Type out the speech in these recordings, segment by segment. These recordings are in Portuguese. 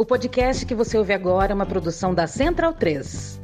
O podcast que você ouve agora é uma produção da Central 3.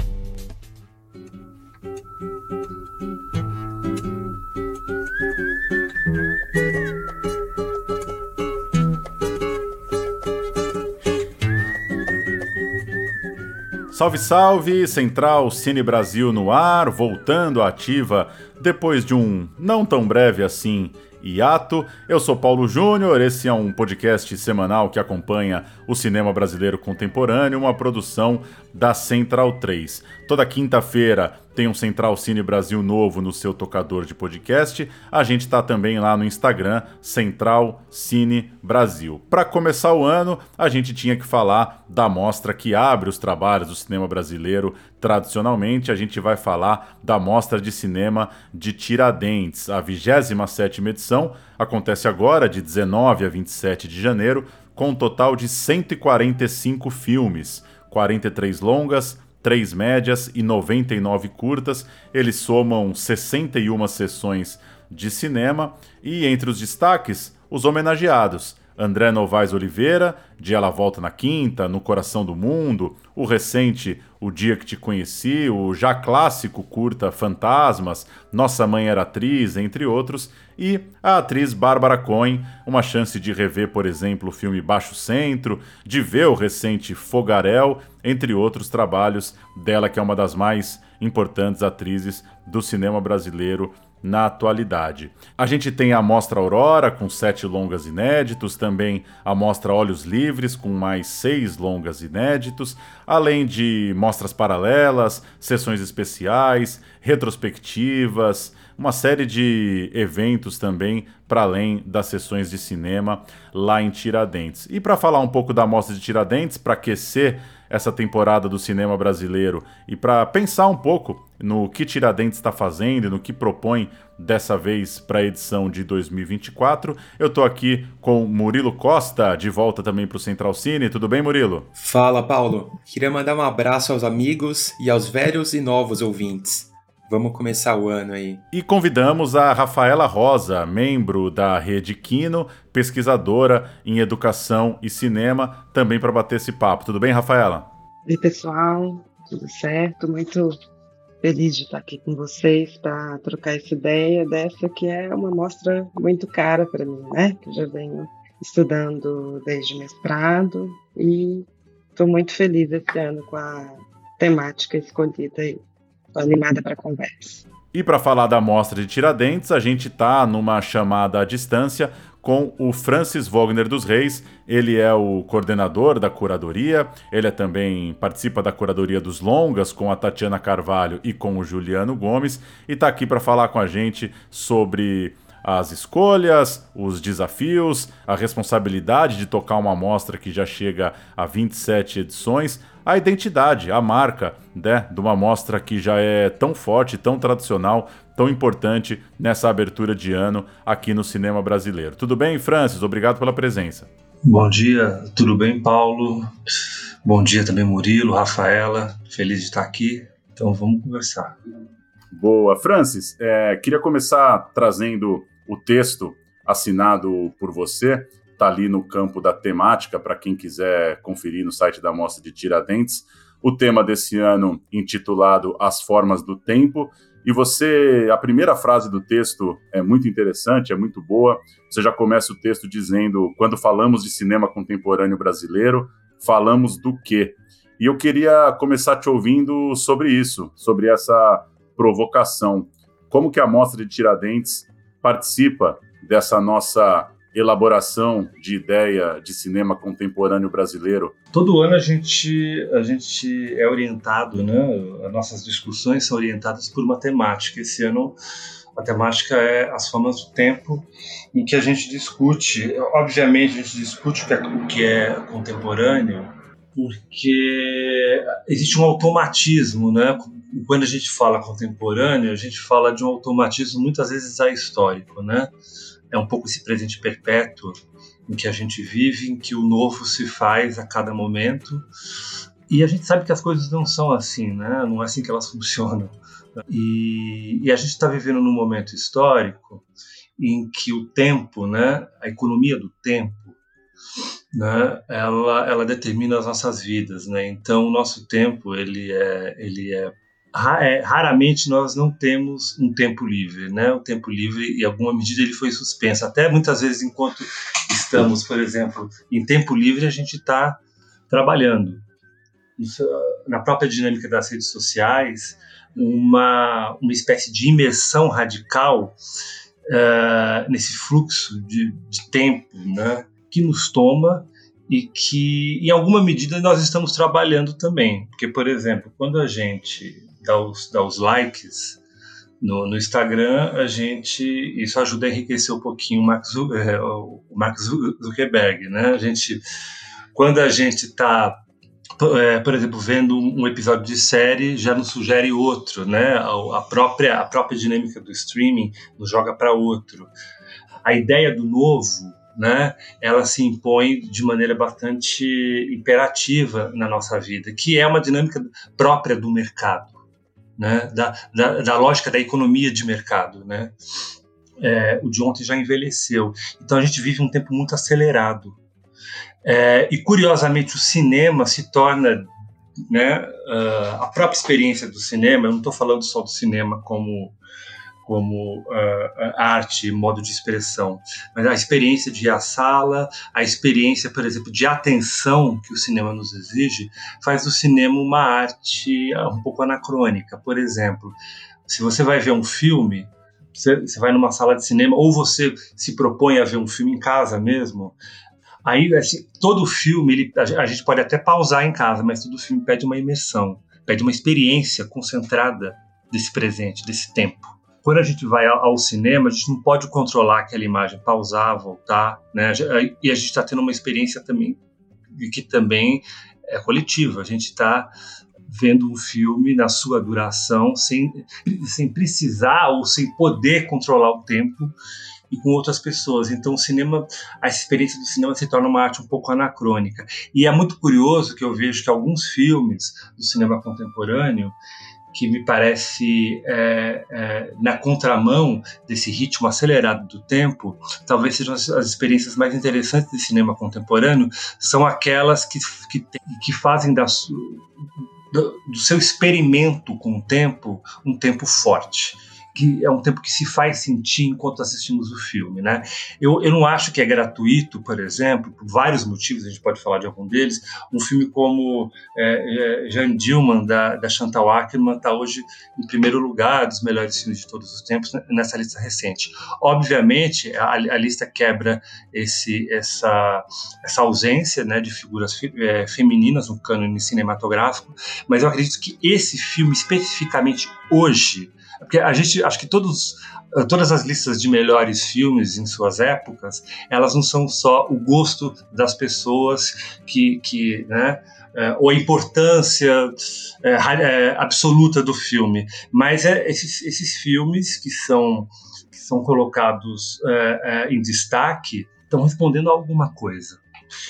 Salve, salve! Central Cine Brasil no ar, voltando à ativa depois de um não tão breve assim hiato. Eu sou Paulo Júnior, esse é um podcast semanal que acompanha o cinema brasileiro contemporâneo, uma produção da Central 3. Toda quinta-feira tem um Central Cine Brasil novo no seu tocador de podcast. A gente está também lá no Instagram, Central Cine Brasil. Para começar o ano, a gente tinha que falar da mostra que abre os trabalhos do cinema brasileiro tradicionalmente. A gente vai falar da mostra de cinema de Tiradentes. A 27ª edição acontece agora, de 19 a 27 de janeiro, com um total de 145 filmes, 43 longas, 3 médias e 99 curtas. Eles somam 61 sessões de cinema e entre os destaques, os homenageados. André Novaes Oliveira, de Ela Volta na Quinta, No Coração do Mundo, o recente O Dia que Te Conheci, o já clássico curta Fantasmas, Nossa Mãe Era Atriz, entre outros, e a atriz Bárbara Cohen, uma chance de rever, por exemplo, o filme Baixo Centro, de ver o recente Fogarel, entre outros trabalhos dela, que é uma das mais importantes atrizes do cinema brasileiro na atualidade. A gente tem a Mostra Aurora, com sete longas inéditos, também a Mostra Olhos Livres, com mais seis longas inéditos, além de mostras paralelas, sessões especiais, retrospectivas, uma série de eventos também para além das sessões de cinema lá em Tiradentes. E para falar um pouco da Mostra de Tiradentes, para aquecer essa temporada do cinema brasileiro e para pensar um pouco no que Tiradentes está fazendo e no que propõe dessa vez para a edição de 2024. Eu estou aqui com Murilo Costa, de volta também para o Central Cine. Tudo bem, Murilo? Fala, Paulo. Queria mandar um abraço aos amigos e aos velhos e novos ouvintes. Vamos começar o ano aí. E convidamos a Rafaela Rosa, membro da Rede Quino, pesquisadora em educação e cinema, também para bater esse papo. Tudo bem, Rafaela? Oi, pessoal. Tudo certo? Muito feliz de estar aqui com vocês para trocar essa ideia dessa que é uma mostra muito cara para mim, né? Que eu já venho estudando desde mestrado e estou muito feliz esse ano com a temática escolhida aí animada para conversa. E para falar da mostra de Tiradentes, a gente está numa chamada à distância com o Francis Wagner dos Reis. Ele é o coordenador da curadoria, ele é também participa da curadoria dos longas com a Tatiana Carvalho e com o Juliano Gomes e está aqui para falar com a gente sobre as escolhas, os desafios, a responsabilidade de tocar uma amostra que já chega a 27 edições, a identidade, a marca né, de uma amostra que já é tão forte, tão tradicional, tão importante nessa abertura de ano aqui no cinema brasileiro. Tudo bem, Francis? Obrigado pela presença. Bom dia, tudo bem, Paulo? Bom dia também, Murilo, Rafaela. Feliz de estar aqui. Então vamos conversar. Boa. Francis, é, queria começar trazendo o texto assinado por você está ali no campo da temática para quem quiser conferir no site da Mostra de Tiradentes. O tema desse ano intitulado As Formas do Tempo. E você, a primeira frase do texto é muito interessante, é muito boa. Você já começa o texto dizendo: quando falamos de cinema contemporâneo brasileiro, falamos do quê? E eu queria começar te ouvindo sobre isso, sobre essa provocação. Como que a Mostra de Tiradentes participa dessa nossa elaboração de ideia de cinema contemporâneo brasileiro? Todo ano a gente, a gente é orientado, né? As nossas discussões são orientadas por uma temática. Esse ano a temática é as formas do tempo, em que a gente discute, obviamente a gente discute o que é, o que é contemporâneo, porque existe um automatismo, né? Quando a gente fala contemporâneo, a gente fala de um automatismo muitas vezes ahistórico, né? É um pouco esse presente perpétuo em que a gente vive, em que o novo se faz a cada momento. E a gente sabe que as coisas não são assim, né? Não é assim que elas funcionam. E, e a gente está vivendo num momento histórico em que o tempo, né? A economia do tempo né, ela, ela determina as nossas vidas, né? Então, o nosso tempo, ele é, ele é, raramente nós não temos um tempo livre, né? O tempo livre, em alguma medida, ele foi suspenso. Até muitas vezes, enquanto estamos, por exemplo, em tempo livre, a gente está trabalhando. Na própria dinâmica das redes sociais, uma, uma espécie de imersão radical uh, nesse fluxo de, de tempo, né? que nos toma e que, em alguma medida, nós estamos trabalhando também. Porque, por exemplo, quando a gente dá os, os likes no, no, Instagram, a gente isso ajuda a enriquecer um pouquinho o Mark, é, o Mark Zuckerberg, né? A gente, quando a gente está é, por exemplo, vendo um episódio de série já nos sugere outro, né? A, própria a própria dinâmica do streaming nos joga para outro. A ideia do novo né, ela se impõe de maneira bastante imperativa na nossa vida, que é uma dinâmica própria do mercado, né, da, da, da lógica da economia de mercado. Né. É, o de ontem já envelheceu, então a gente vive um tempo muito acelerado. É, e curiosamente o cinema se torna né, uh, a própria experiência do cinema. Eu não estou falando só do cinema como como uh, arte, modo de expressão, mas a experiência de ir à sala, a experiência, por exemplo, de atenção que o cinema nos exige, faz do cinema uma arte ah, um pouco anacrônica. Por exemplo, se você vai ver um filme, você, você vai numa sala de cinema, ou você se propõe a ver um filme em casa mesmo, aí assim, todo filme, ele, a gente pode até pausar em casa, mas todo filme pede uma imersão, pede uma experiência concentrada desse presente, desse tempo quando a gente vai ao cinema, a gente não pode controlar aquela imagem, pausar, voltar, né? E a gente está tendo uma experiência também que também é coletiva. A gente está vendo um filme na sua duração sem, sem precisar ou sem poder controlar o tempo e com outras pessoas. Então, o cinema, a experiência do cinema se torna uma arte um pouco anacrônica. E é muito curioso que eu vejo que alguns filmes do cinema contemporâneo que me parece é, é, na contramão desse ritmo acelerado do tempo, talvez sejam as, as experiências mais interessantes do cinema contemporâneo, são aquelas que, que, que fazem da, do, do seu experimento com o tempo um tempo forte que é um tempo que se faz sentir enquanto assistimos o filme, né? Eu, eu não acho que é gratuito, por exemplo, por vários motivos, a gente pode falar de algum deles, um filme como é, é, Jeanne Dillman, da, da Chantal Ackerman, está hoje em primeiro lugar dos melhores filmes de todos os tempos nessa lista recente. Obviamente, a, a lista quebra esse, essa, essa ausência né, de figuras é, femininas no cânone cinematográfico, mas eu acredito que esse filme, especificamente hoje, porque a gente, acho que todos, todas as listas de melhores filmes em suas épocas, elas não são só o gosto das pessoas que, que né, é, ou a importância é, é, absoluta do filme, mas é esses, esses filmes que são, que são colocados é, é, em destaque estão respondendo a alguma coisa.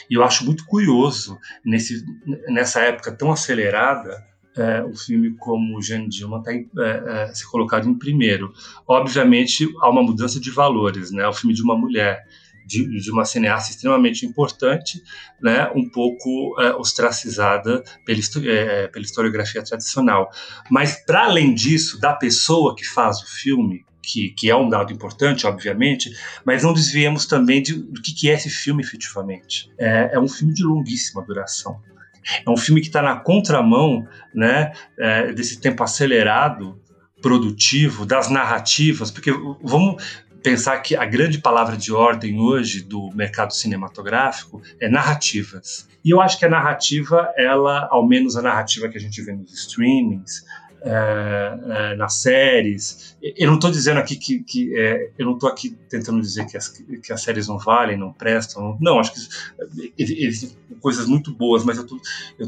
E eu acho muito curioso, nesse, nessa época tão acelerada, é, o filme como Jeanne Dilma está é, é, ser colocado em primeiro. Obviamente, há uma mudança de valores, né? O filme de uma mulher, de, de uma cineasta extremamente importante, né? Um pouco é, ostracizada pela, é, pela historiografia tradicional. Mas, para além disso, da pessoa que faz o filme, que, que, é um dado importante, obviamente, mas não desviemos também de, do que, que é esse filme efetivamente. É, é, um filme de longuíssima duração. É um filme que está na contramão né, é, desse tempo acelerado, produtivo, das narrativas, porque vamos pensar que a grande palavra de ordem hoje do mercado cinematográfico é narrativas. E eu acho que a narrativa, ela, ao menos a narrativa que a gente vê nos streamings, é, é, nas séries. Eu não estou dizendo aqui que, que é, eu não estou aqui tentando dizer que as, que as séries não valem, não prestam. Não, acho que existem coisas muito boas, mas eu tô,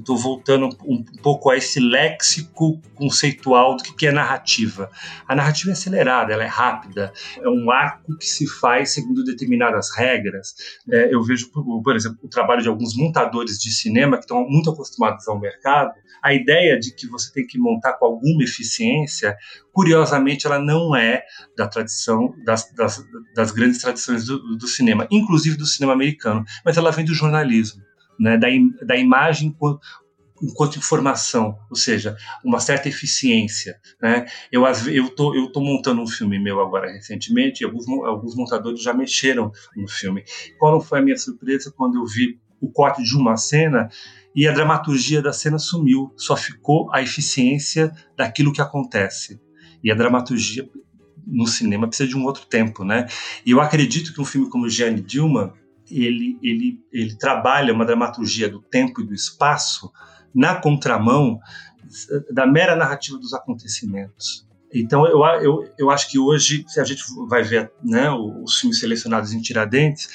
tô voltando um, um, pouco a esse léxico conceitual do que, é narrativa. A narrativa é acelerada, ela é rápida, é um arco que se faz segundo determinadas regras. Eu vejo, por, por exemplo, o trabalho de alguns montadores de cinema que estão muito acostumados ao mercado, a ideia de que você tem que montar com algum alguma eficiência, curiosamente ela não é da tradição das, das, das grandes tradições do, do, cinema, inclusive do cinema americano, mas ela vem do jornalismo, né, da, da imagem enquanto informação, ou seja, uma certa eficiência. Né? Eu eu tô eu tô montando um filme meu agora recentemente, e alguns alguns montadores já mexeram no filme. Qual foi a minha surpresa quando eu vi o corte de uma cena e a dramaturgia da cena sumiu, só ficou a eficiência daquilo que acontece. E a dramaturgia no cinema precisa de um outro tempo, né? E eu acredito que um filme como Gianni Dilma ele, ele, ele trabalha uma dramaturgia do tempo e do espaço na contramão da mera narrativa dos acontecimentos. Então, eu, eu, eu acho que hoje, se a gente vai ver né, os filmes selecionados em Tiradentes,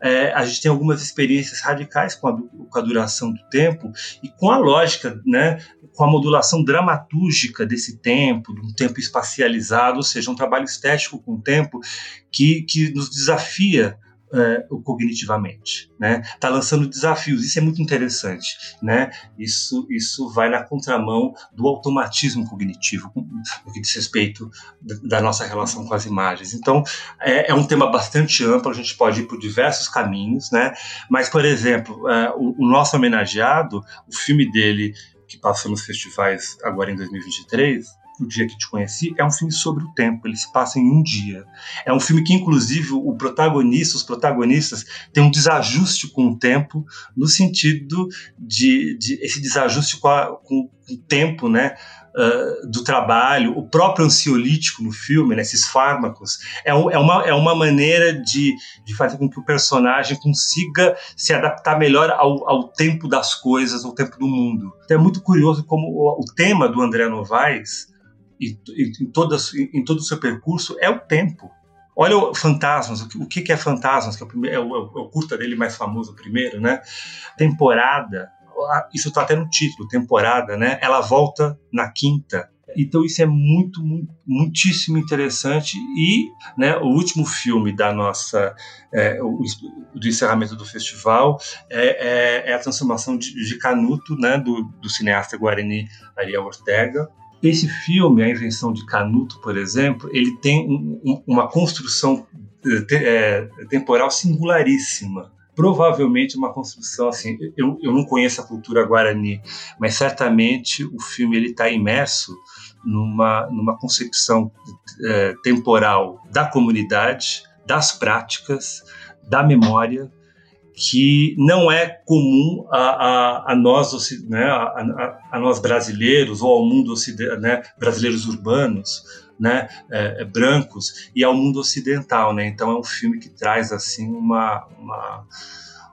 é, a gente tem algumas experiências radicais com a, com a, duração do tempo e com a lógica, né, com a modulação dramatúrgica desse tempo, de um tempo espacializado, ou seja, um trabalho estético com o tempo que, que nos desafia é, cognitivamente, né? Tá lançando desafios, isso é muito interessante, né? Isso isso vai na contramão do automatismo cognitivo no que diz respeito da nossa relação com as imagens. Então é, é um tema bastante amplo, a gente pode ir por diversos caminhos, né? Mas por exemplo, é, o, o nosso homenageado, o filme dele que passou nos festivais agora em 2023 o Dia que Te Conheci, é um filme sobre o tempo, ele se passa em um dia. É um filme que, inclusive, o protagonista, os protagonistas, têm um desajuste com o tempo, no sentido de, de esse desajuste com, a, com o tempo, né? Uh, do trabalho, o próprio ansiolítico no filme, né, esses fármacos, é, é, uma, é uma maneira de, de fazer com que o personagem consiga se adaptar melhor ao, ao tempo das coisas, ao tempo do mundo. Então é muito curioso como o, o tema do André Novaes e, em, toda, em todo o seu percurso é o tempo. Olha o Fantasmas, o que, é Fantasmas, que é o, primeiro, é, o, é o curta dele mais famoso, o primeiro, né? Temporada, isso está até no título, temporada, né? Ela volta na quinta. Então isso é muito, muito muitíssimo interessante e, né, o último filme da nossa é, o, do encerramento do festival é, é, é a transformação de, de Canuto, né, do, do cineasta Guarani Ariel Ortega, esse filme, A Invenção de Canuto, por exemplo, ele tem um, um, uma construção é, temporal singularíssima. Provavelmente uma construção assim. Eu, eu não conheço a cultura guarani, mas certamente o filme ele está imerso numa, numa concepção é, temporal da comunidade, das práticas, da memória que não é comum a, a, a nós, né, a, a, nós brasileiros ou ao mundo né, brasileiros urbanos, né, é, é, brancos e ao mundo ocidental, né? Então é um filme que traz assim uma, uma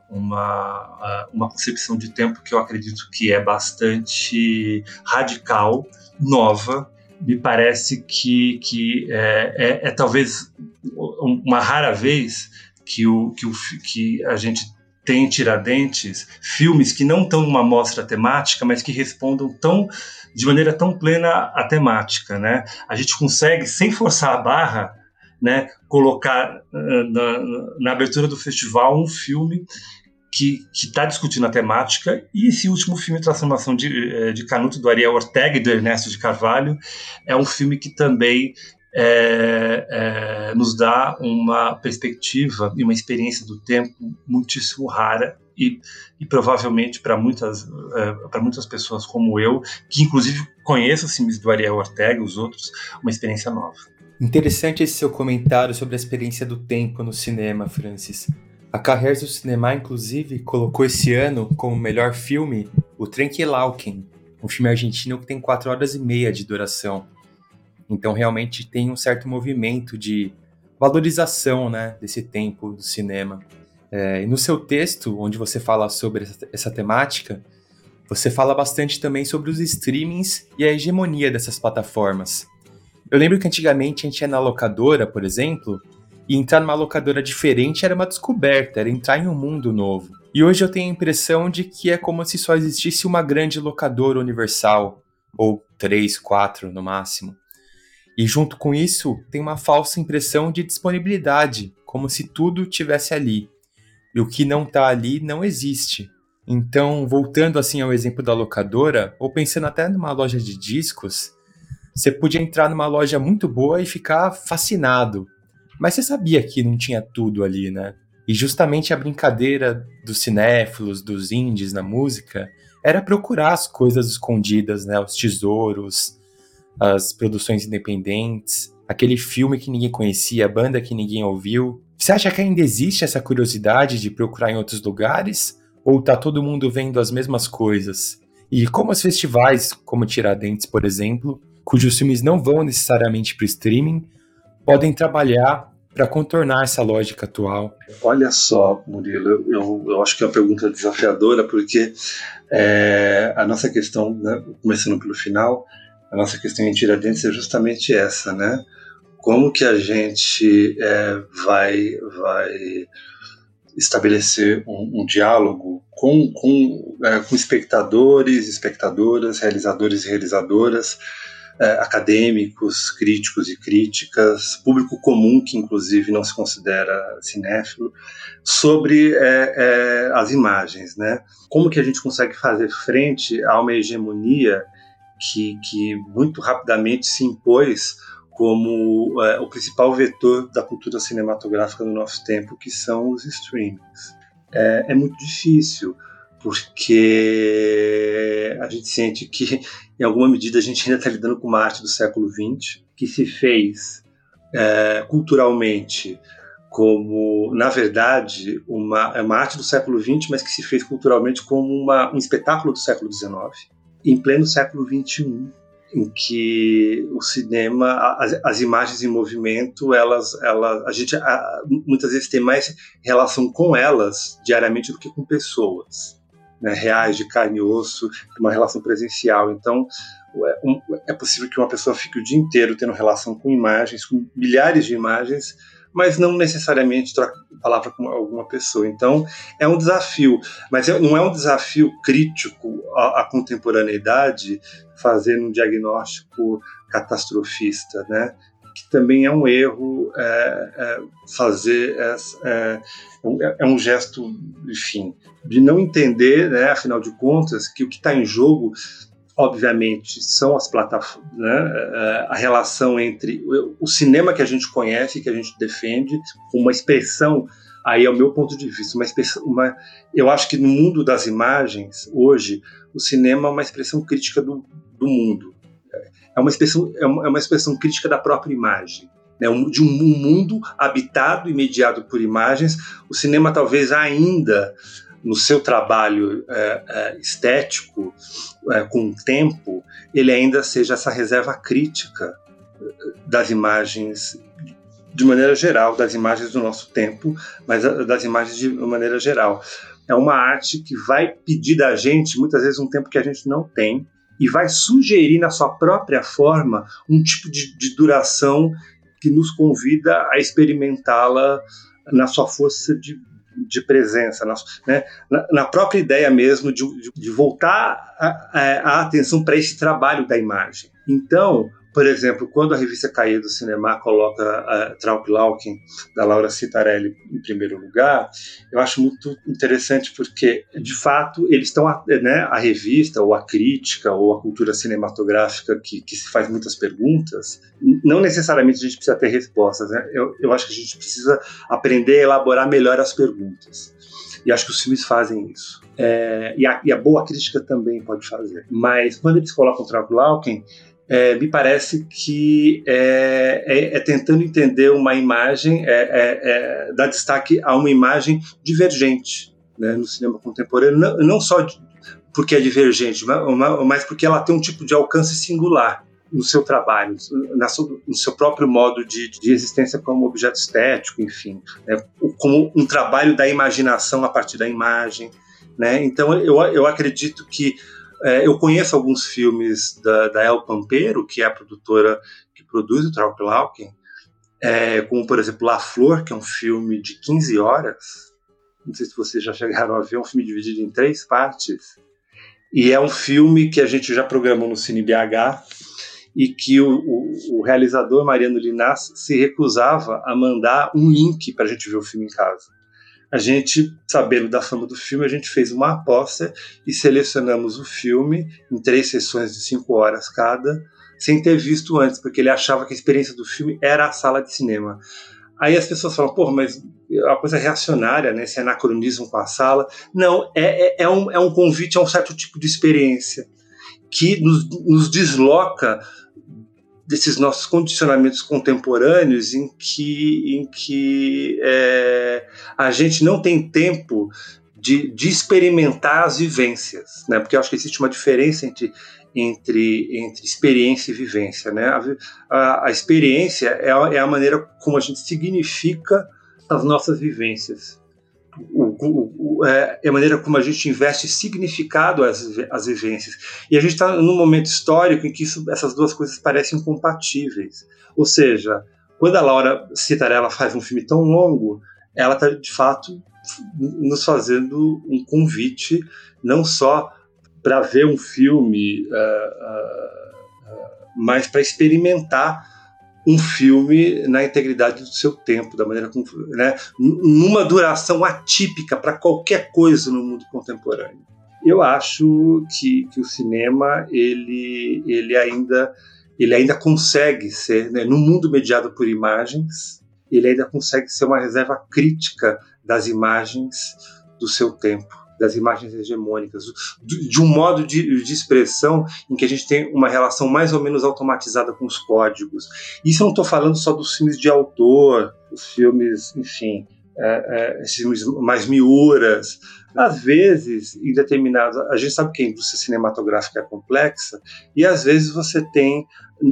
uma, uma concepção de tempo que eu acredito que é bastante radical, nova. Me parece que, que é, é, é talvez uma rara vez que, o, que, o, que a gente tem Tiradentes filmes que não estão numa mostra temática, mas que respondam tão de maneira tão plena à temática, né? A gente consegue, sem forçar a barra, né, colocar uh, na, na, abertura do festival um filme que está discutindo a temática, e esse último filme, Transformação de, eh, de Canuto, do Ariel Ortega e do Ernesto de Carvalho, é um filme que também é, é, nos dá uma perspectiva e uma experiência do tempo muitíssimo rara e, e provavelmente para muitas, é, para muitas pessoas como eu, que inclusive conheço os filmes do Ariel Ortega e os outros, uma experiência nova. Interessante esse seu comentário sobre a experiência do tempo no cinema, Francis. A Carreiras do Cinema, inclusive, colocou esse ano como melhor filme o Trenkelauken, um filme argentino que tem 4 horas e meia de duração. Então, realmente tem um certo movimento de valorização né, desse tempo do cinema. É, e no seu texto, onde você fala sobre essa, essa temática, você fala bastante também sobre os streamings e a hegemonia dessas plataformas. Eu lembro que antigamente a gente ia na locadora, por exemplo, e entrar numa locadora diferente era uma descoberta, era entrar em um mundo novo. E hoje eu tenho a impressão de que é como se só existisse uma grande locadora universal, ou três, quatro no máximo. E junto com isso, tem uma falsa impressão de disponibilidade, como se tudo tivesse ali. E o que não está ali não existe. Então, voltando assim ao exemplo da locadora, ou pensando até numa loja de discos, você podia entrar numa loja muito boa e ficar fascinado. Mas você sabia que não tinha tudo ali, né? E justamente a brincadeira dos cinéfilos, dos indies na música, era procurar as coisas escondidas, né? Os tesouros, as produções independentes, aquele filme que ninguém conhecia, a banda que ninguém ouviu. Você acha que ainda existe essa curiosidade de procurar em outros lugares? Ou tá todo mundo vendo as mesmas coisas? E como os festivais, como Tiradentes, por exemplo, cujos filmes não vão necessariamente para o streaming, podem trabalhar para contornar essa lógica atual? Olha só, Murilo, eu, eu acho que é uma pergunta desafiadora, porque é, a nossa questão, né, começando pelo final, a nossa questão Tiradentes é justamente essa, né? Como que a gente é, vai, vai estabelecer um, um diálogo com, com, é, com espectadores, espectadoras, realizadores e realizadoras, é, acadêmicos, críticos e críticas, público comum que inclusive não se considera cinéfilo, sobre é, é, as imagens, né? Como que a gente consegue fazer frente a uma hegemonia que, que muito rapidamente se impôs como é, o principal vetor da cultura cinematográfica no nosso tempo, que são os streamings. É, é muito difícil porque a gente sente que, em alguma medida, a gente ainda está lidando com uma arte do século XX, que se fez é, culturalmente como, na verdade, uma, é uma arte do século XX, mas que se fez culturalmente como uma, um espetáculo do século XIX, em pleno século XXI, em que o cinema, as, as, imagens em movimento, elas, elas, a gente a, muitas vezes tem mais relação com elas diariamente do que com pessoas né, reais, de carne e osso, uma relação presencial. Então, é, um, é possível que uma pessoa fique o dia inteiro tendo relação com imagens, com milhares de imagens, mas não necessariamente troca palavra com alguma pessoa. Então, é um desafio, mas não é um desafio crítico à, à contemporaneidade fazer um diagnóstico catastrofista, né? que também é um erro é, é, fazer é, é, é, um gesto, enfim, de não entender, né, afinal de contas, que o que está em jogo, obviamente, são as plataformas, né, é, a relação entre o cinema que a gente conhece, que a gente defende, uma expressão aí é o meu ponto de vista, uma, expressão, uma eu acho que no mundo das imagens hoje o cinema é uma expressão crítica do, do mundo, é uma expressão é uma, é uma expressão crítica da própria imagem né, de um mundo habitado e mediado por imagens. O cinema talvez ainda no seu trabalho é, é, estético, é, com o tempo, ele ainda seja essa reserva crítica é, das imagens de maneira geral, das imagens do nosso tempo, mas das imagens de maneira geral. É uma arte que vai pedir da gente, muitas vezes, um tempo que a gente não tem, e vai sugerir na sua própria forma um tipo de, de duração que nos convida a experimentá-la na sua força de, de presença, na, né, na, própria ideia mesmo de, de, voltar a, a, a atenção para esse trabalho da imagem. Então, por exemplo, quando a revista Caia do Cinema coloca a Traup Lauken, da Laura Citarelli, em primeiro lugar, eu acho muito interessante porque, de fato, eles estão, né, a revista, ou a crítica, ou a cultura cinematográfica que, que se faz muitas perguntas, não necessariamente a gente precisa ter respostas, né? eu, eu acho que a gente precisa aprender a elaborar melhor as perguntas. E acho que os filmes fazem isso. É, e, a, e, a, boa crítica também pode fazer. Mas quando eles colocam o Traup Lauken, é, me parece que é, é, é, tentando entender uma imagem, é, é, é, dar destaque a uma imagem divergente né, no cinema contemporâneo, não, não só porque é divergente, mas porque ela tem um tipo de alcance singular no seu trabalho, no seu próprio modo de, de existência como objeto estético, enfim, né, como um trabalho da imaginação a partir da imagem. Né? Então, eu, eu acredito que é, eu conheço alguns filmes da, da El Pampero, que é a produtora que produz o Traup Lauken, é, como, por exemplo, La Flor, que é um filme de 15 horas. Não sei se vocês já chegaram a ver, é um filme dividido em três partes. E é um filme que a gente já programou no Cine BH e que o, o, o realizador Mariano Linas se recusava a mandar um link para a gente ver o filme em casa a gente, sabendo da fama do filme, a gente fez uma aposta e selecionamos o filme em três sessões de cinco horas cada, sem ter visto antes, porque ele achava que a experiência do filme era a sala de cinema. Aí as pessoas falam, porra, mas é uma coisa reacionária, né? Esse anacronismo com a sala. Não, é, é, é, um, é um convite a um certo tipo de experiência que nos, nos desloca desses nossos condicionamentos contemporâneos em que, em que é, a gente não tem tempo de, de, experimentar as vivências, né? Porque eu acho que existe uma diferença entre, entre, entre experiência e vivência, né? A, a, a experiência é a, é a maneira como a gente significa as nossas vivências o, o, é, é a maneira como a gente investe significado às, às vivências. E a gente está num momento histórico em que isso, essas duas coisas parecem incompatíveis. Ou seja, quando a Laura Citarella faz um filme tão longo, ela está de fato nos fazendo um convite não só para ver um filme, uh, uh, uh, mas para experimentar um filme na integridade do seu tempo, da maneira como, né, numa duração atípica para qualquer coisa no mundo contemporâneo. Eu acho que, que o cinema ele, ele ainda ele ainda consegue ser, né, no mundo mediado por imagens, ele ainda consegue ser uma reserva crítica das imagens do seu tempo das imagens hegemônicas, de, um modo de, de, expressão em que a gente tem uma relação mais ou menos automatizada com os códigos. Isso eu não estou falando só dos filmes de autor, os filmes, enfim, é, é, filmes mais miúras. Às vezes, em determinados. A gente sabe que a indústria cinematográfica é complexa, e às vezes você tem,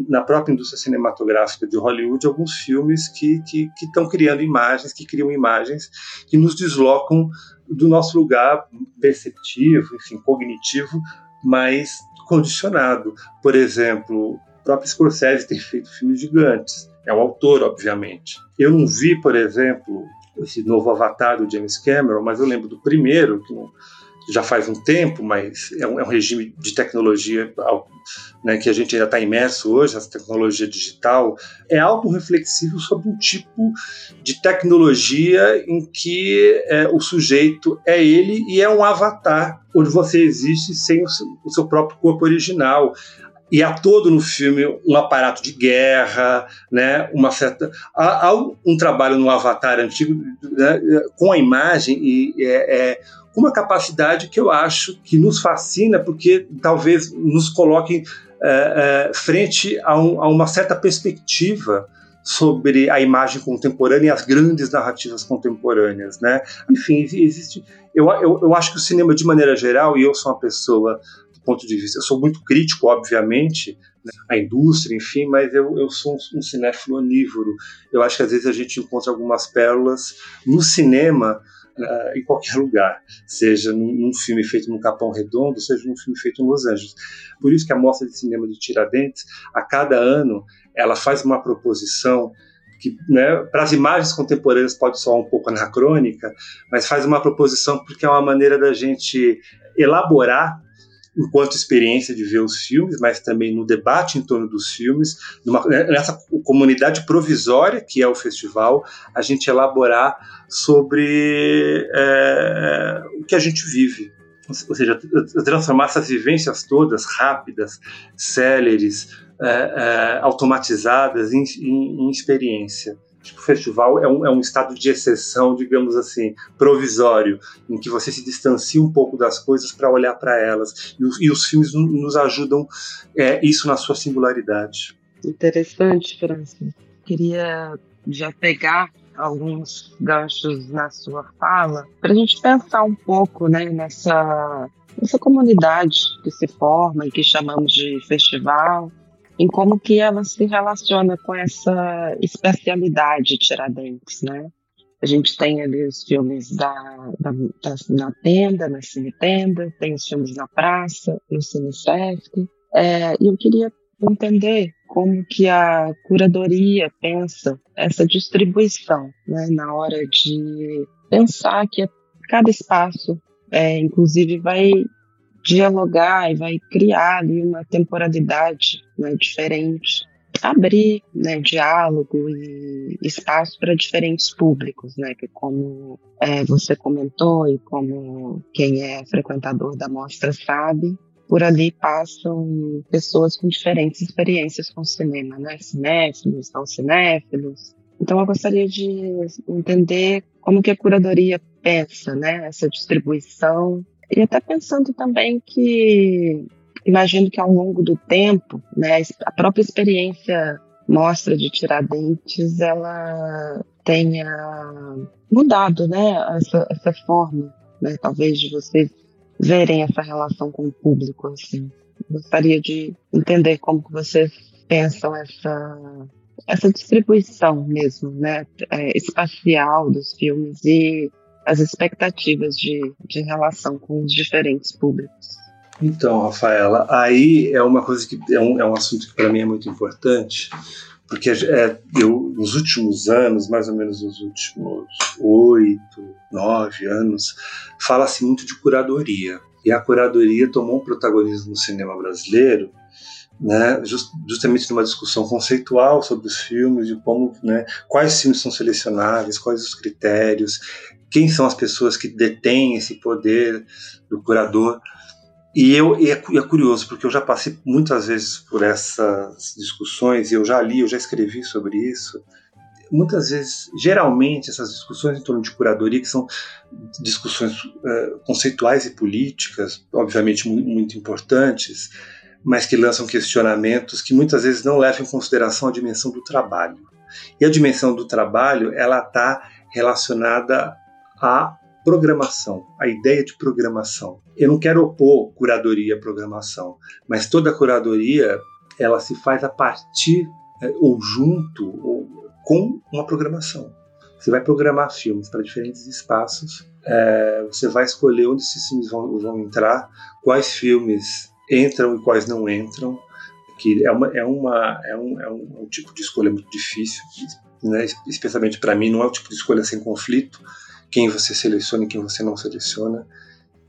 na própria indústria cinematográfica de Hollywood, alguns filmes que estão que, que criando imagens, que criam imagens que nos deslocam do nosso lugar perceptivo, enfim, cognitivo, mais condicionado. Por exemplo, o próprio Scorsese tem feito filmes gigantes. É o autor, obviamente. Eu não vi, por exemplo, esse novo Avatar do James Cameron, mas eu lembro do primeiro, que já faz um tempo, mas é um, é um regime de tecnologia né, que a gente ainda está imerso hoje, essa tecnologia digital, é autorreflexivo sobre um tipo de tecnologia em que é, o sujeito é ele e é um avatar, onde você existe sem o seu, o seu próprio corpo original e há todo no filme um aparato de guerra, né, uma certa há, há um trabalho no Avatar antigo né, com a imagem e é, é uma capacidade que eu acho que nos fascina, porque talvez nos coloque é, é, frente a, um, a, uma certa perspectiva sobre a imagem contemporânea e as grandes narrativas contemporâneas, né? Enfim, existe. Eu, eu, eu acho que o cinema, de maneira geral, e eu sou uma pessoa ponto de vista, eu sou muito crítico, obviamente, né, a indústria, enfim, mas eu, eu sou um, um cinéfilo onívoro. Eu acho que às vezes a gente encontra algumas pérolas no cinema uh, em qualquer lugar, seja num, num, filme feito no Capão Redondo, seja num filme feito em Los Angeles. Por isso que a Mostra de Cinema de Tiradentes, a cada ano, ela faz uma proposição que né, para as imagens contemporâneas pode soar um pouco anacrônica, mas faz uma proposição porque é uma maneira da gente elaborar enquanto experiência de ver os filmes, mas também no debate em torno dos filmes, numa, nessa comunidade provisória que é o festival, a gente elaborar sobre é, o que a gente vive. Ou seja, transformar essas vivências todas rápidas, céleres, é, é, automatizadas em, em, em experiência. Tipo, o festival é um, é um estado de exceção, digamos assim, provisório, em que você se distancia um pouco das coisas para olhar para elas. E, os, e os filmes nos ajudam é, isso na sua singularidade. Interessante, Francis. Queria já pegar alguns ganchos na sua fala para a gente pensar um pouco né, nessa, nessa comunidade que se forma e que chamamos de festival em como que ela se relaciona com essa especialidade Tiradentes, né? A gente tem ali os filmes da, da, da, na tenda, na cine tenda, tem os filmes na praça, no cine Sesc. É, e eu queria entender como que a curadoria pensa essa distribuição, né, na hora de pensar que cada espaço, é, inclusive, vai dialogar e vai criar ali uma temporalidade né, diferente, abrir né, diálogo e espaço para diferentes públicos, né, que como é, você comentou e como quem é frequentador da mostra sabe, por ali passam pessoas com diferentes experiências com o cinema, né? Cinéfilos, não cinéfilos. Então eu gostaria de entender como que a curadoria pensa, né? Essa distribuição e até pensando também que imagino que ao longo do tempo, né, a própria experiência mostra de Tiradentes, ela tenha mudado, né, essa, essa forma, né, talvez de vocês verem essa relação com o público, assim. Gostaria de entender como que vocês pensam essa essa distribuição mesmo, né, é, espacial dos filmes e as expectativas de, de relação com os diferentes públicos. Então, Rafaela, aí é uma coisa que é um, é um assunto que para mim é muito importante, porque é, eu, nos últimos anos, mais ou menos nos últimos oito, nove anos, fala-se muito de curadoria. E a curadoria tomou um protagonismo no cinema brasileiro, né, just, justamente numa discussão conceitual sobre os filmes, de como, né, quais filmes são selecionáveis, quais os critérios, quem são as pessoas que detêm esse poder do curador. E, eu, e é, é curioso, porque eu já passei muitas vezes por essas discussões, eu já li, eu já escrevi sobre isso. Muitas vezes, geralmente, essas discussões em torno de curadoria, que são discussões uh, conceituais e políticas, obviamente muito, muito importantes, mas que lançam questionamentos que muitas vezes não levam em consideração a dimensão do trabalho. E a dimensão do trabalho, ela está relacionada à programação, a ideia de programação. Eu não quero opor curadoria à programação, mas toda curadoria ela se faz a partir é, ou junto ou com uma programação. Você vai programar filmes para diferentes espaços, é, você vai escolher onde esses filmes vão, vão, entrar, quais filmes entram e quais não entram, que é, uma, é, uma, é, um, é um, é um tipo de escolha muito difícil, né? especialmente para mim, não é o tipo de escolha sem conflito, quem você seleciona e quem você não seleciona,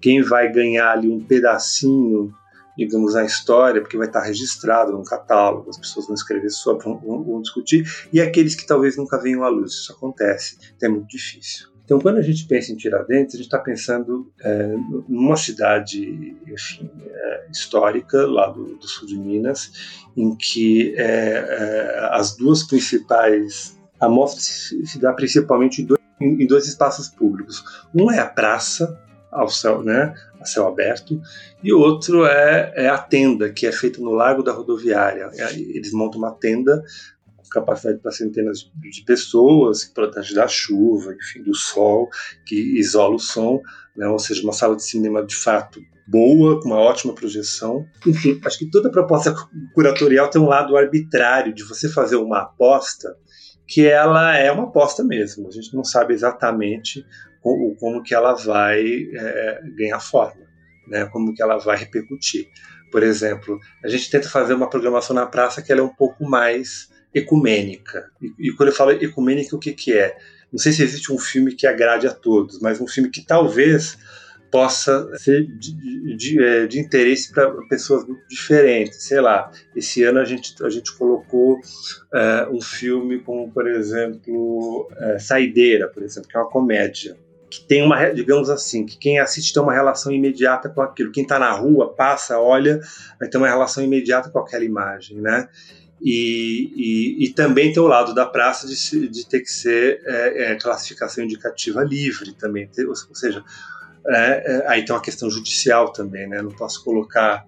quem vai ganhar ali um pedacinho, digamos, na história, porque vai estar registrado no catálogo, as pessoas vão escrever sobre, vão, vão discutir, e aqueles que talvez nunca venham à luz. Isso acontece, então é muito difícil. Então, quando a gente pensa em Tiradentes, a gente está pensando é, numa cidade enfim, é, histórica, lá do, do, sul de Minas, em que é, é as duas principais. A mostra se dá principalmente em dois em, dois espaços públicos. Um é a praça, ao céu, né, a céu aberto, e o outro é, é a tenda, que é feita no Largo da Rodoviária. É, eles montam uma tenda com capacidade para centenas de pessoas, que protege da chuva, enfim, do sol, que isola o som, né, ou seja, uma sala de cinema de fato boa, com uma ótima projeção. Enfim, acho que toda proposta curatorial tem um lado arbitrário de você fazer uma aposta que ela é uma aposta mesmo. A gente não sabe exatamente como, como que ela vai é, ganhar forma, né? como que ela vai repercutir. Por exemplo, a gente tenta fazer uma programação na praça que ela é um pouco mais ecumênica. E, e quando eu falo ecumênica, o que, que é? Não sei se existe um filme que agrade a todos, mas um filme que talvez possa ser de, de, é, de interesse para pessoas muito diferentes. Sei lá, esse ano a gente, a gente colocou é, um filme como, por exemplo, é, Saideira, por exemplo, que é uma comédia que tem uma, digamos assim, que quem assiste tem uma relação imediata com aquilo. Quem está na rua, passa, olha, vai ter uma relação imediata com aquela imagem, né? E, e, e, também tem o lado da praça de, de ter que ser é, é, classificação indicativa livre também, ou seja, é, é, aí tem uma questão judicial também, né? Não posso colocar,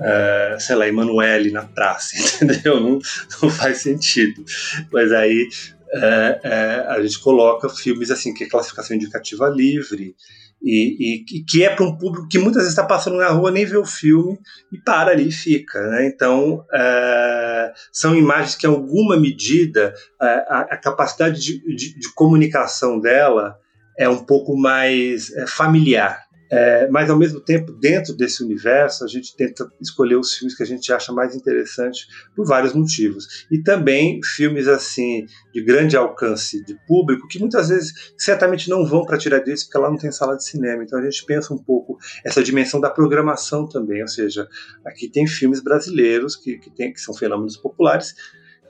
é, sei lá, Emanuele na praça, entendeu? Não, não faz sentido. Mas aí é, é, a gente coloca filmes assim, que é classificação indicativa livre, e, e, que é para um público que muitas vezes está passando na rua, nem vê o filme e para ali e fica. Né? Então, é, são imagens que, em alguma medida, é, a, a, capacidade de, de, de, comunicação dela é um pouco mais é, familiar. É, mas ao mesmo tempo, dentro desse universo, a gente tenta escolher os filmes que a gente acha mais interessantes por vários motivos. E também filmes assim de grande alcance de público que muitas vezes certamente não vão para tirar disso porque lá não tem sala de cinema. Então a gente pensa um pouco essa dimensão da programação também, ou seja, aqui tem filmes brasileiros que, que, tem, que são fenômenos populares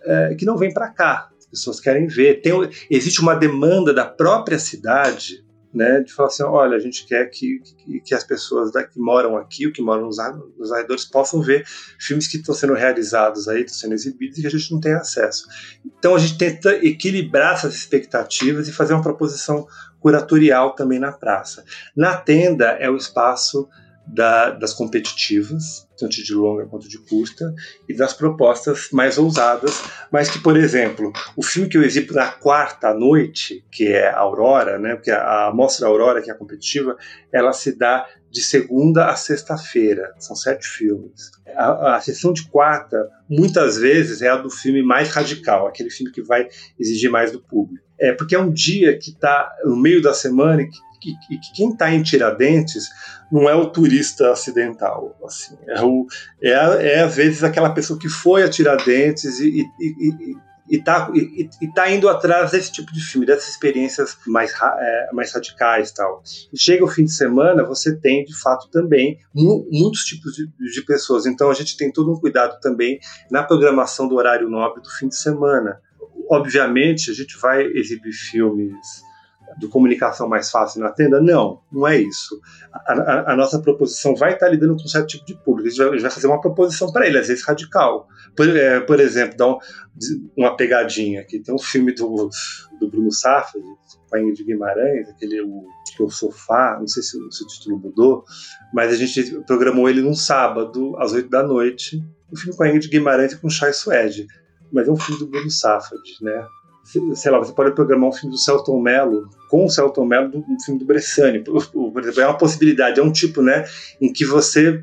é, que não vêm para cá pessoas querem ver. Tem, existe uma demanda da própria cidade né, de falar assim, olha, a gente quer que, que, que as pessoas da, que moram aqui, ou que moram nos, nos arredores, possam ver filmes que estão sendo realizados aí, estão sendo exibidos e que a gente não tem acesso. Então a gente tenta equilibrar essas expectativas e fazer uma proposição curatorial também na praça. Na tenda é o espaço da, das competitivas, tanto de longa quanto de curta, e das propostas mais ousadas, mas que, por exemplo, o filme que eu exibo na quarta noite, que é Aurora, né, porque a, a Mostra Aurora, que é a competitiva, ela se dá de segunda a sexta-feira, são sete filmes. A, a, sessão de quarta, muitas vezes, é a do filme mais radical, aquele filme que vai exigir mais do público. É porque é um dia que está no meio da semana e que que, que quem está em Tiradentes não é o turista acidental, assim, é, o, é, é às vezes aquela pessoa que foi a Tiradentes e, e, e, e tá, e, e, tá indo atrás desse tipo de filme, dessas experiências mais, é, mais radicais tal. E chega o fim de semana, você tem, de fato, também mu muitos tipos de, de, pessoas. Então, a gente tem todo um cuidado também na programação do horário nobre do fim de semana. Obviamente, a gente vai exibir filmes de comunicação mais fácil na tenda? Não, não é isso. A, a, a nossa proposição vai estar lidando com um certo tipo de público. A gente vai, a gente vai fazer uma proposição para ele, às vezes radical. Por, é, por exemplo, dar um, uma pegadinha aqui. Tem um filme do, do Bruno Safra, com a Ingrid Guimarães, aquele o, que é o Sofá, não sei se, se, o título mudou, mas a gente programou ele num sábado, às oito da noite, um filme com a Ingrid Guimarães e com o Chai Suede. Mas é um filme do Bruno Safra, né? Sei lá, você pode programar um filme do Celton Mello com o Celton Mello do, do filme do Bressani, por, exemplo, é uma possibilidade, é um tipo, né, em que você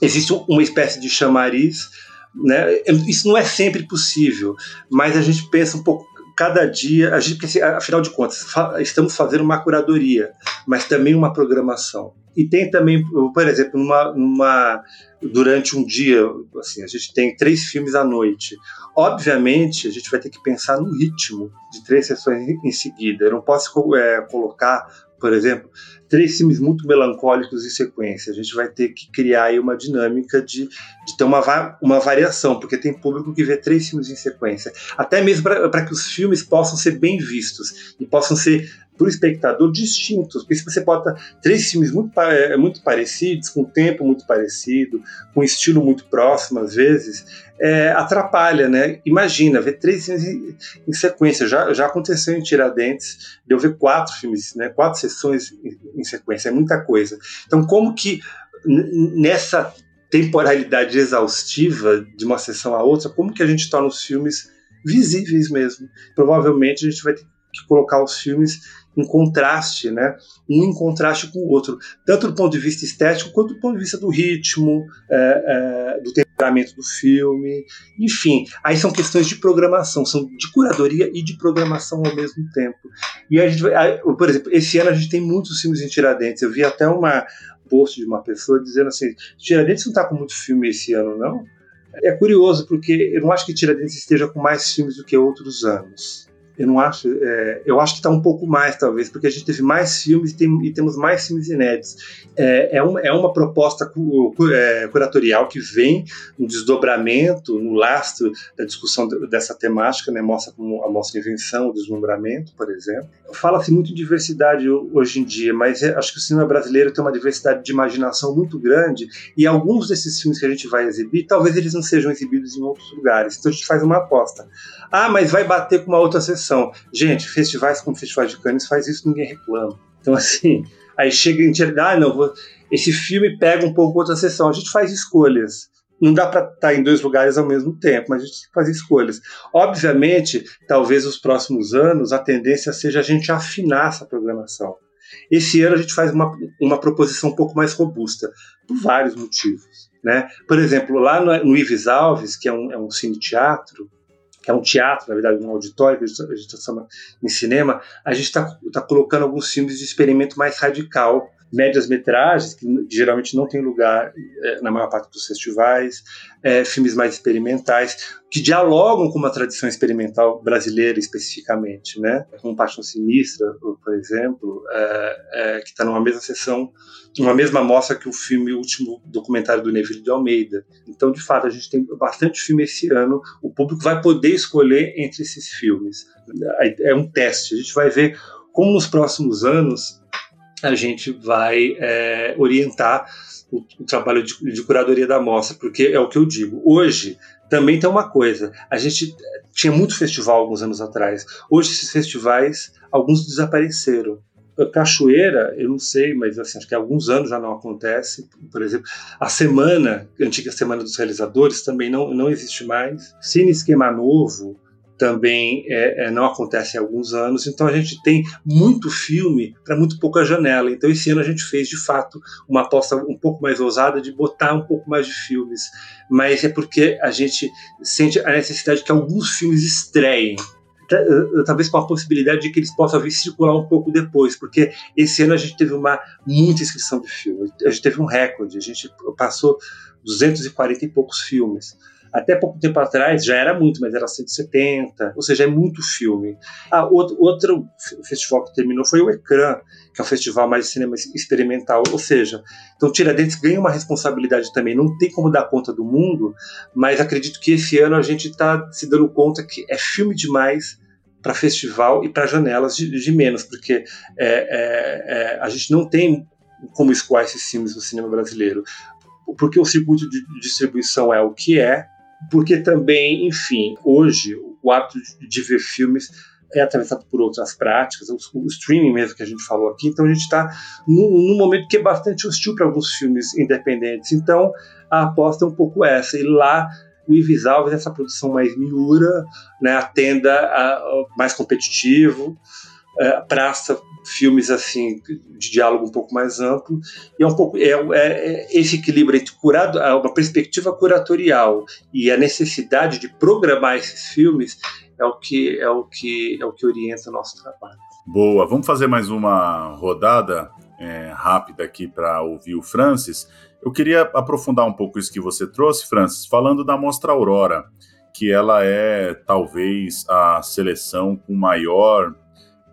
existe uma espécie de chamariz, né? Isso não é sempre possível, mas a gente pensa um pouco cada dia, a gente, porque, afinal de contas, estamos fazendo uma curadoria, mas também uma programação. E tem também, por exemplo, numa, numa, durante um dia, assim, a gente tem três filmes à noite. Obviamente, a gente vai ter que pensar no ritmo de três sessões em seguida. Eu não posso é, colocar, por exemplo, três filmes muito melancólicos em sequência. A gente vai ter que criar aí uma dinâmica de, de ter uma, uma variação, porque tem público que vê três filmes em sequência. Até mesmo para que os filmes possam ser bem vistos e possam ser para o espectador distintos, porque se você bota três filmes muito, é, muito parecidos, com tempo muito parecido, com estilo muito próximo às vezes, é, atrapalha, né? Imagina, ver três filmes em, em, sequência, já, já aconteceu em Tiradentes, de eu ver quatro filmes, né? quatro sessões em, em sequência, é muita coisa. Então, como que nessa temporalidade exaustiva de uma sessão a outra, como que a gente torna os filmes visíveis mesmo? Provavelmente a gente vai ter que colocar os filmes em contraste, né? um em contraste com o outro, tanto do ponto de vista estético quanto do ponto de vista do ritmo, é, é, do temperamento do filme, enfim. Aí são questões de programação, são de curadoria e de programação ao mesmo tempo. E a gente vai, por exemplo, esse ano a gente tem muitos filmes em Tiradentes. Eu vi até uma post de uma pessoa dizendo assim: Tiradentes não está com muito filme esse ano, não? É curioso, porque eu não acho que Tiradentes esteja com mais filmes do que outros anos. Eu não acho. É, eu acho que está um pouco mais, talvez, porque a gente teve mais filmes e, tem, e temos mais filmes inéditos. É, é, uma, é uma proposta cu, cu, é, curatorial que vem no desdobramento, no lastro da discussão dessa temática, né? Mostra como a mostra invenção, o deslumbramento, por exemplo. Fala-se muito em diversidade hoje em dia, mas é, acho que o cinema brasileiro tem uma diversidade de imaginação muito grande e alguns desses filmes que a gente vai exibir, talvez eles não sejam exibidos em outros lugares. Então a gente faz uma aposta. Ah, mas vai bater com uma outra sessão. Gente, festivais como o Festival de Cannes faz isso, ninguém reclama. Então, assim, aí chega em ah, não, vou... esse filme pega um pouco outra sessão. A gente faz escolhas. Não dá para estar tá em dois lugares ao mesmo tempo, mas a gente tem que fazer escolhas. Obviamente, talvez nos próximos anos a tendência seja a gente afinar essa programação. Esse ano a gente faz uma, uma proposição um pouco mais robusta, por vários motivos. Né? Por exemplo, lá no, no Ives Alves, que é um, é um cine-teatro, que é um teatro, na verdade, um auditório que a gente está chama em cinema, a gente está tá colocando alguns filmes de experimento mais radical, médias metragens, que geralmente não tem lugar é, na maior parte dos festivais, é, filmes mais experimentais, que dialogam com uma tradição experimental brasileira especificamente, né? Como Paixão Sinistra, por exemplo, é, é que está numa mesma sessão, uma mesma mostra que o filme o último documentário do Neville de Almeida. Então, de fato, a gente tem bastante filme esse ano. O público vai poder escolher entre esses filmes. É um teste. A gente vai ver como nos próximos anos a gente vai é, orientar o, o trabalho de, de, curadoria da mostra, porque é o que eu digo. Hoje também tem uma coisa: a gente tinha muito festival alguns anos atrás. Hoje esses festivais, alguns desapareceram. Cachoeira, eu não sei, mas assim, acho que há alguns anos já não acontece. Por exemplo, a semana, a antiga Semana dos Realizadores, também não, não existe mais. Cine Esquema Novo, também é, é, não acontece há alguns anos, então a gente tem muito filme para muito pouca janela. Então esse ano a gente fez de fato uma aposta um pouco mais ousada de botar um pouco mais de filmes, mas é porque a gente sente a necessidade que alguns filmes estreiem. Talvez com a possibilidade de que eles possam vir circular um pouco depois, porque esse ano a gente teve uma muita inscrição de filmes, a gente teve um recorde, a gente passou 240 e poucos filmes. Até pouco tempo atrás já era muito, mas era 170, ou seja, é muito filme. Ah, outro, outro festival que terminou foi o Ecrã, que é o festival mais de cinema experimental, ou seja, então Tiradentes ganha uma responsabilidade também, não tem como dar conta do mundo, mas acredito que esse ano a gente está se dando conta que é filme demais para festival e para janelas de, de, menos, porque é, é, é, a gente não tem como escoar esses filmes no cinema brasileiro, porque o circuito de distribuição é o que é, porque também, enfim, hoje o hábito de ver filmes é atravessado por outras práticas, o streaming mesmo que a gente falou aqui, então a gente está num, num, momento que é bastante hostil para alguns filmes independentes, então a aposta é um pouco essa, e lá o Ives Alves, essa produção mais miura, né, atenda a, a mais competitivo, é, praça filmes assim de diálogo um pouco mais amplo e é um pouco é, é, é esse equilíbrio entre curado, uma perspectiva curatorial e a necessidade de programar esses filmes é o que é o que é o que orienta o nosso trabalho. Boa, vamos fazer mais uma rodada é, rápida aqui para ouvir o Francis. Eu queria aprofundar um pouco isso que você trouxe, Francis, falando da Mostra Aurora, que ela é talvez a seleção com maior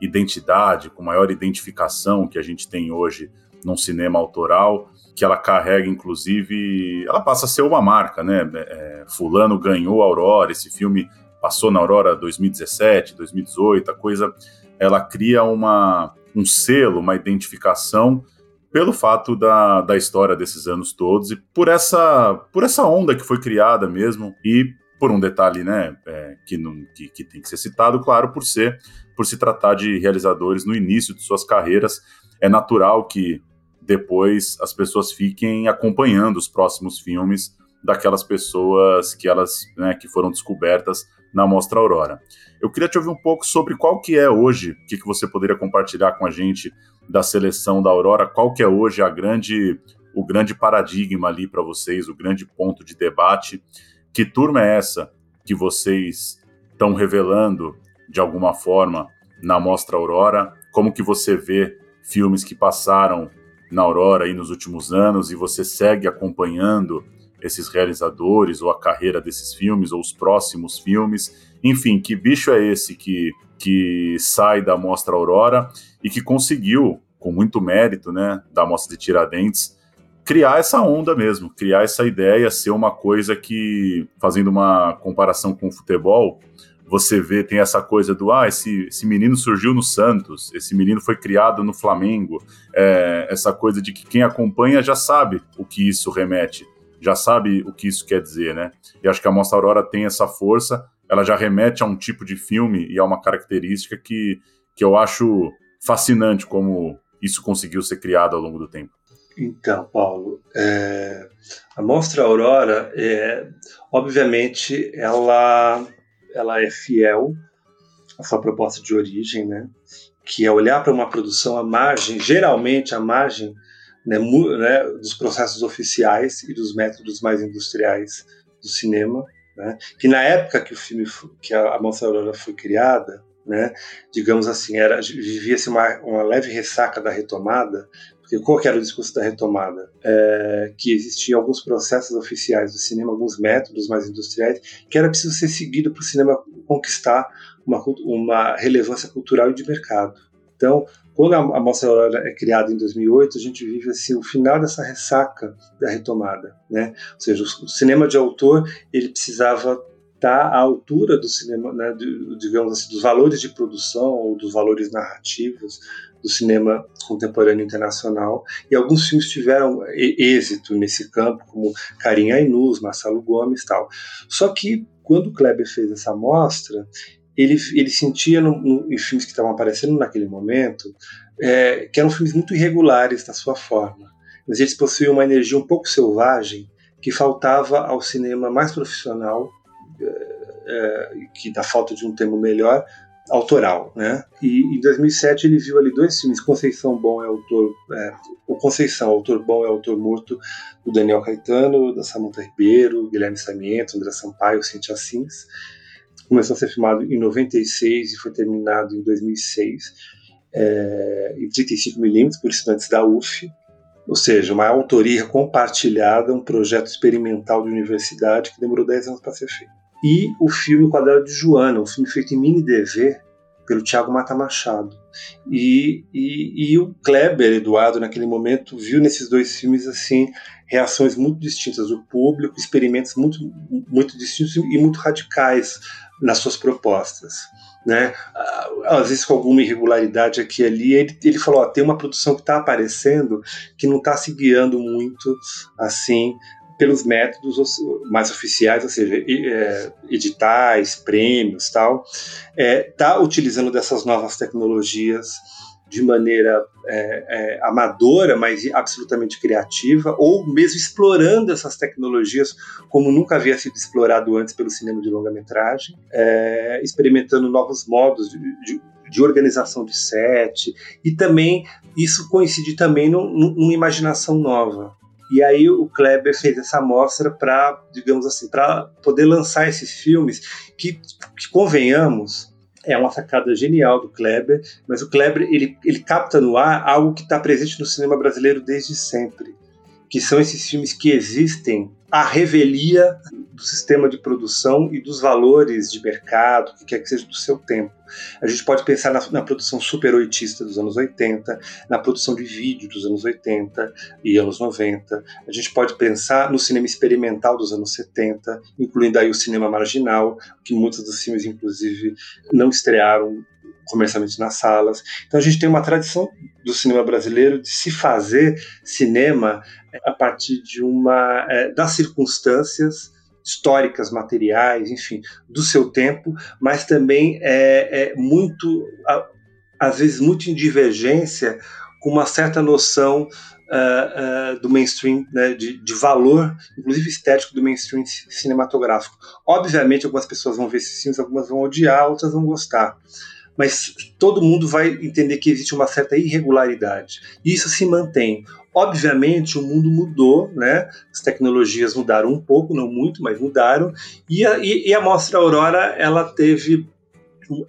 identidade, com maior identificação que a gente tem hoje num cinema autoral, que ela carrega, inclusive, ela passa a ser uma marca, né? É, fulano ganhou a Aurora, esse filme passou na Aurora 2017, 2018, a coisa, ela cria uma, um selo, uma identificação pelo fato da, da história desses anos todos e por essa, por essa onda que foi criada mesmo e por um detalhe, né, é, que, não, que, que tem que ser citado, claro, por ser por se tratar de realizadores no início de suas carreiras, é natural que depois as pessoas fiquem acompanhando os próximos filmes daquelas pessoas que elas né, que foram descobertas na Mostra Aurora. Eu queria te ouvir um pouco sobre qual que é hoje, o que, que você poderia compartilhar com a gente da seleção da Aurora, qual que é hoje a grande, o grande paradigma ali para vocês, o grande ponto de debate. Que turma é essa que vocês estão revelando de alguma forma na Mostra Aurora? Como que você vê filmes que passaram na Aurora aí nos últimos anos e você segue acompanhando esses realizadores ou a carreira desses filmes ou os próximos filmes? Enfim, que bicho é esse que, que sai da Mostra Aurora e que conseguiu, com muito mérito, né, da Mostra de Tiradentes, criar essa onda mesmo, criar essa ideia, ser uma coisa que, fazendo uma comparação com o futebol, você vê, tem essa coisa do, ah, esse, esse menino surgiu no Santos, esse menino foi criado no Flamengo, é, essa coisa de que quem acompanha já sabe o que isso remete, já sabe o que isso quer dizer, né? E acho que a Mostra Aurora tem essa força, ela já remete a um tipo de filme e a uma característica que, que eu acho fascinante como isso conseguiu ser criado ao longo do tempo. Então, Paulo, é, a Mostra Aurora, é, obviamente, ela ela é fiel à sua proposta de origem, né? que é olhar para uma produção à margem, geralmente à margem né, né, dos processos oficiais e dos métodos mais industriais do cinema, né, que na época que o filme, que a, a Moça Aurora foi criada, né, digamos assim, era vivia-se uma, uma leve ressaca da retomada, qual que era o discurso da retomada? É, que existiam alguns processos oficiais do cinema, alguns métodos mais industriais, que era preciso ser seguido para o cinema conquistar uma, uma relevância cultural e de mercado. Então, quando a, a Mostra Aurora é criada em 2008, a gente vive assim o final dessa ressaca da retomada, né? Ou seja, o, o cinema de autor ele precisava está à altura do cinema, né, digamos assim, dos valores de produção ou dos valores narrativos do cinema contemporâneo internacional. E alguns filmes tiveram êxito nesse campo, como Karim Ainuz, Marcelo Gomes tal. Só que quando o Kleber fez essa mostra, ele, ele sentia no, no, em filmes que estavam aparecendo naquele momento é, que eram filmes muito irregulares na sua forma, mas eles possuíam uma energia um pouco selvagem que faltava ao cinema mais profissional, é, é, que da falta de um termo melhor, autoral, né? E em 2007 ele viu ali dois filmes, Conceição Bom é autor, é, o Conceição, autor bom é autor morto, do Daniel Caetano, da Samantha Ribeiro, Guilherme Sarmiento, André Sampaio, Cintia Sims. Começou a ser filmado em 96 e foi terminado em 2006, é, em 35mm por estudantes da UF, ou seja, uma autoria compartilhada, um projeto experimental de universidade que demorou 10 anos para ser feito e o filme Quadrado de Joana, um filme feito em mini DV pelo Tiago Mata Machado. E, e, e, o Kleber Eduardo, naquele momento, viu nesses dois filmes assim reações muito distintas do público, experimentos muito, muito distintos e muito radicais nas suas propostas. Né? Às vezes com alguma irregularidade aqui e ali, ele, ele falou: ó, tem uma produção que está aparecendo que não está se guiando muito assim pelos métodos mais oficiais, ou seja, é, editais, prêmios, tal, está é, tá utilizando dessas novas tecnologias de maneira é, é, amadora, mas absolutamente criativa, ou mesmo explorando essas tecnologias como nunca havia sido explorado antes pelo cinema de longa-metragem, é, experimentando novos modos de, de, de, organização de set, e também isso coincide também numa imaginação nova. E aí o Kleber fez essa mostra para, digamos assim, para poder lançar esses filmes que, que, convenhamos, é uma sacada genial do Kleber, mas o Kleber ele, ele capta no ar algo que está presente no cinema brasileiro desde sempre, que são esses filmes que existem à revelia do sistema de produção e dos valores de mercado, que quer que seja do seu tempo. A gente pode pensar na, na produção super oitista dos anos 80, na produção de vídeo dos anos 80 e anos 90. A gente pode pensar no cinema experimental dos anos 70, incluindo aí o cinema marginal, que muitos dos filmes, inclusive, não estrearam comercialmente nas salas. Então a gente tem uma tradição do cinema brasileiro de se fazer cinema a partir de uma é, das circunstâncias históricas, materiais, enfim, do seu tempo, mas também é, é muito, às vezes, muito em divergência com uma certa noção uh, uh, do mainstream, né, de, de, valor, inclusive estético, do mainstream cinematográfico. Obviamente, algumas pessoas vão ver esses filmes, algumas vão odiar, outras vão gostar. Mas todo mundo vai entender que existe uma certa irregularidade. E isso se mantém. Obviamente, o mundo mudou, né? As tecnologias mudaram um pouco, não muito, mas mudaram. E a, e, e a Mostra Aurora, ela teve.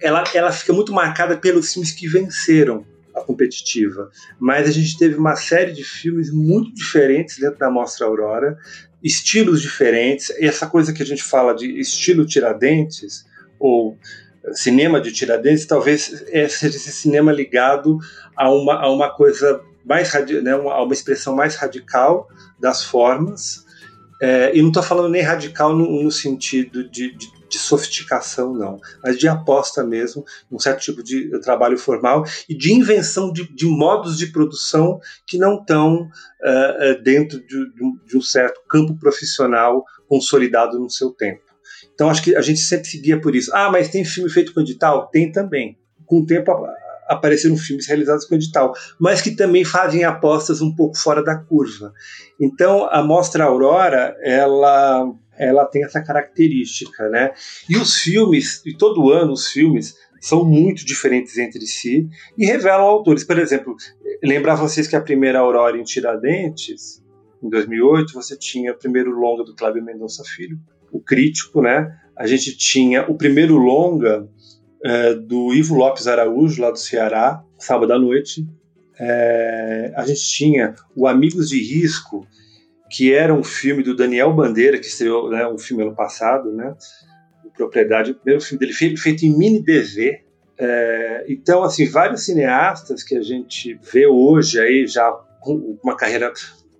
Ela, ela fica muito marcada pelos filmes que venceram a competitiva. Mas a gente teve uma série de filmes muito diferentes dentro da Mostra Aurora, estilos diferentes. Essa coisa que a gente fala de estilo Tiradentes, ou cinema de Tiradentes, talvez é, seja esse cinema ligado a uma, a uma coisa mais né, uma, uma expressão mais radical das formas. É, e não estou falando nem radical no, no sentido de, de, de, sofisticação, não, mas de aposta mesmo, um certo tipo de trabalho formal e de invenção de, de modos de produção que não estão uh, dentro de, de um certo campo profissional consolidado no seu tempo. Então acho que a gente sempre seguia por isso. Ah, mas tem filme feito com edital? Tem também. Com o tempo apareceram filmes realizados com edital, mas que também fazem apostas um pouco fora da curva. Então, a Mostra Aurora, ela, ela tem essa característica, né? E os filmes, e todo ano os filmes são muito diferentes entre si e revelam autores. Por exemplo, lembrar vocês que a primeira Aurora em Tiradentes, em 2008, você tinha o primeiro longa do Cláudio Mendonça Filho, o Crítico, né? A gente tinha o primeiro longa é, do Ivo Lopes Araújo, lá do Ceará, sábado à noite. É, a gente tinha o Amigos de Risco, que era um filme do Daniel Bandeira, que estreou né, um filme ano passado, né? Propriedade, o primeiro filme dele feito, em mini DV. É, então, assim, vários cineastas que a gente vê hoje aí já com uma carreira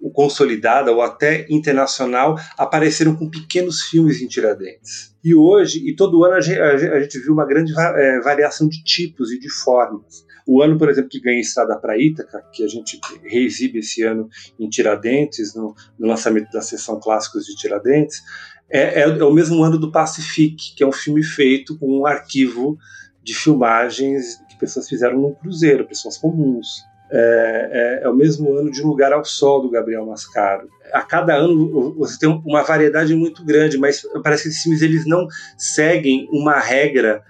consolidada ou até internacional apareceram com pequenos filmes em Tiradentes. E hoje, e todo ano, a gente, a gente viu uma grande é, variação de tipos e de formas. O ano, por exemplo, que ganha Estrada para Ítaca, que a gente reexibe esse ano em Tiradentes, no, no lançamento da sessão Clássicos de Tiradentes, é, é, é, o mesmo ano do Pacific, que é um filme feito com um arquivo de filmagens que pessoas fizeram num cruzeiro, pessoas comuns. É, é, é, o mesmo ano de Lugar ao Sol, do Gabriel Mascaro. A cada ano você tem uma variedade muito grande, mas parece que esses filmes eles não seguem uma regra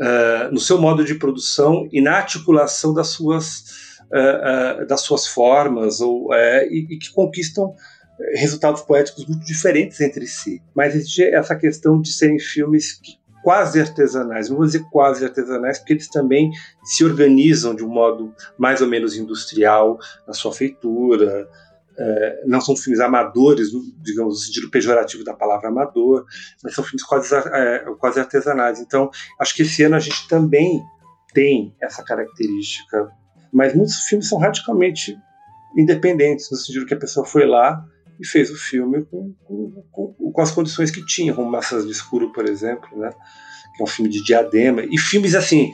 uh, no seu modo de produção e na articulação das suas, uh, uh, das suas formas ou, e, e, que conquistam resultados poéticos muito diferentes entre si. Mas existe essa questão de serem filmes que quase artesanais. Não vou dizer quase artesanais, porque eles também se organizam de um modo mais ou menos industrial na sua feitura. É, não são filmes amadores, digamos, no sentido pejorativo da palavra amador, mas são filmes quase, é, quase artesanais. Então, acho que esse ano a gente também tem essa característica. Mas muitos filmes são radicalmente independentes, no sentido que a pessoa foi lá e fez o filme com, com, com, as condições que tinha, como Massas de Escuro, por exemplo, né? que é um filme de diadema, e filmes assim,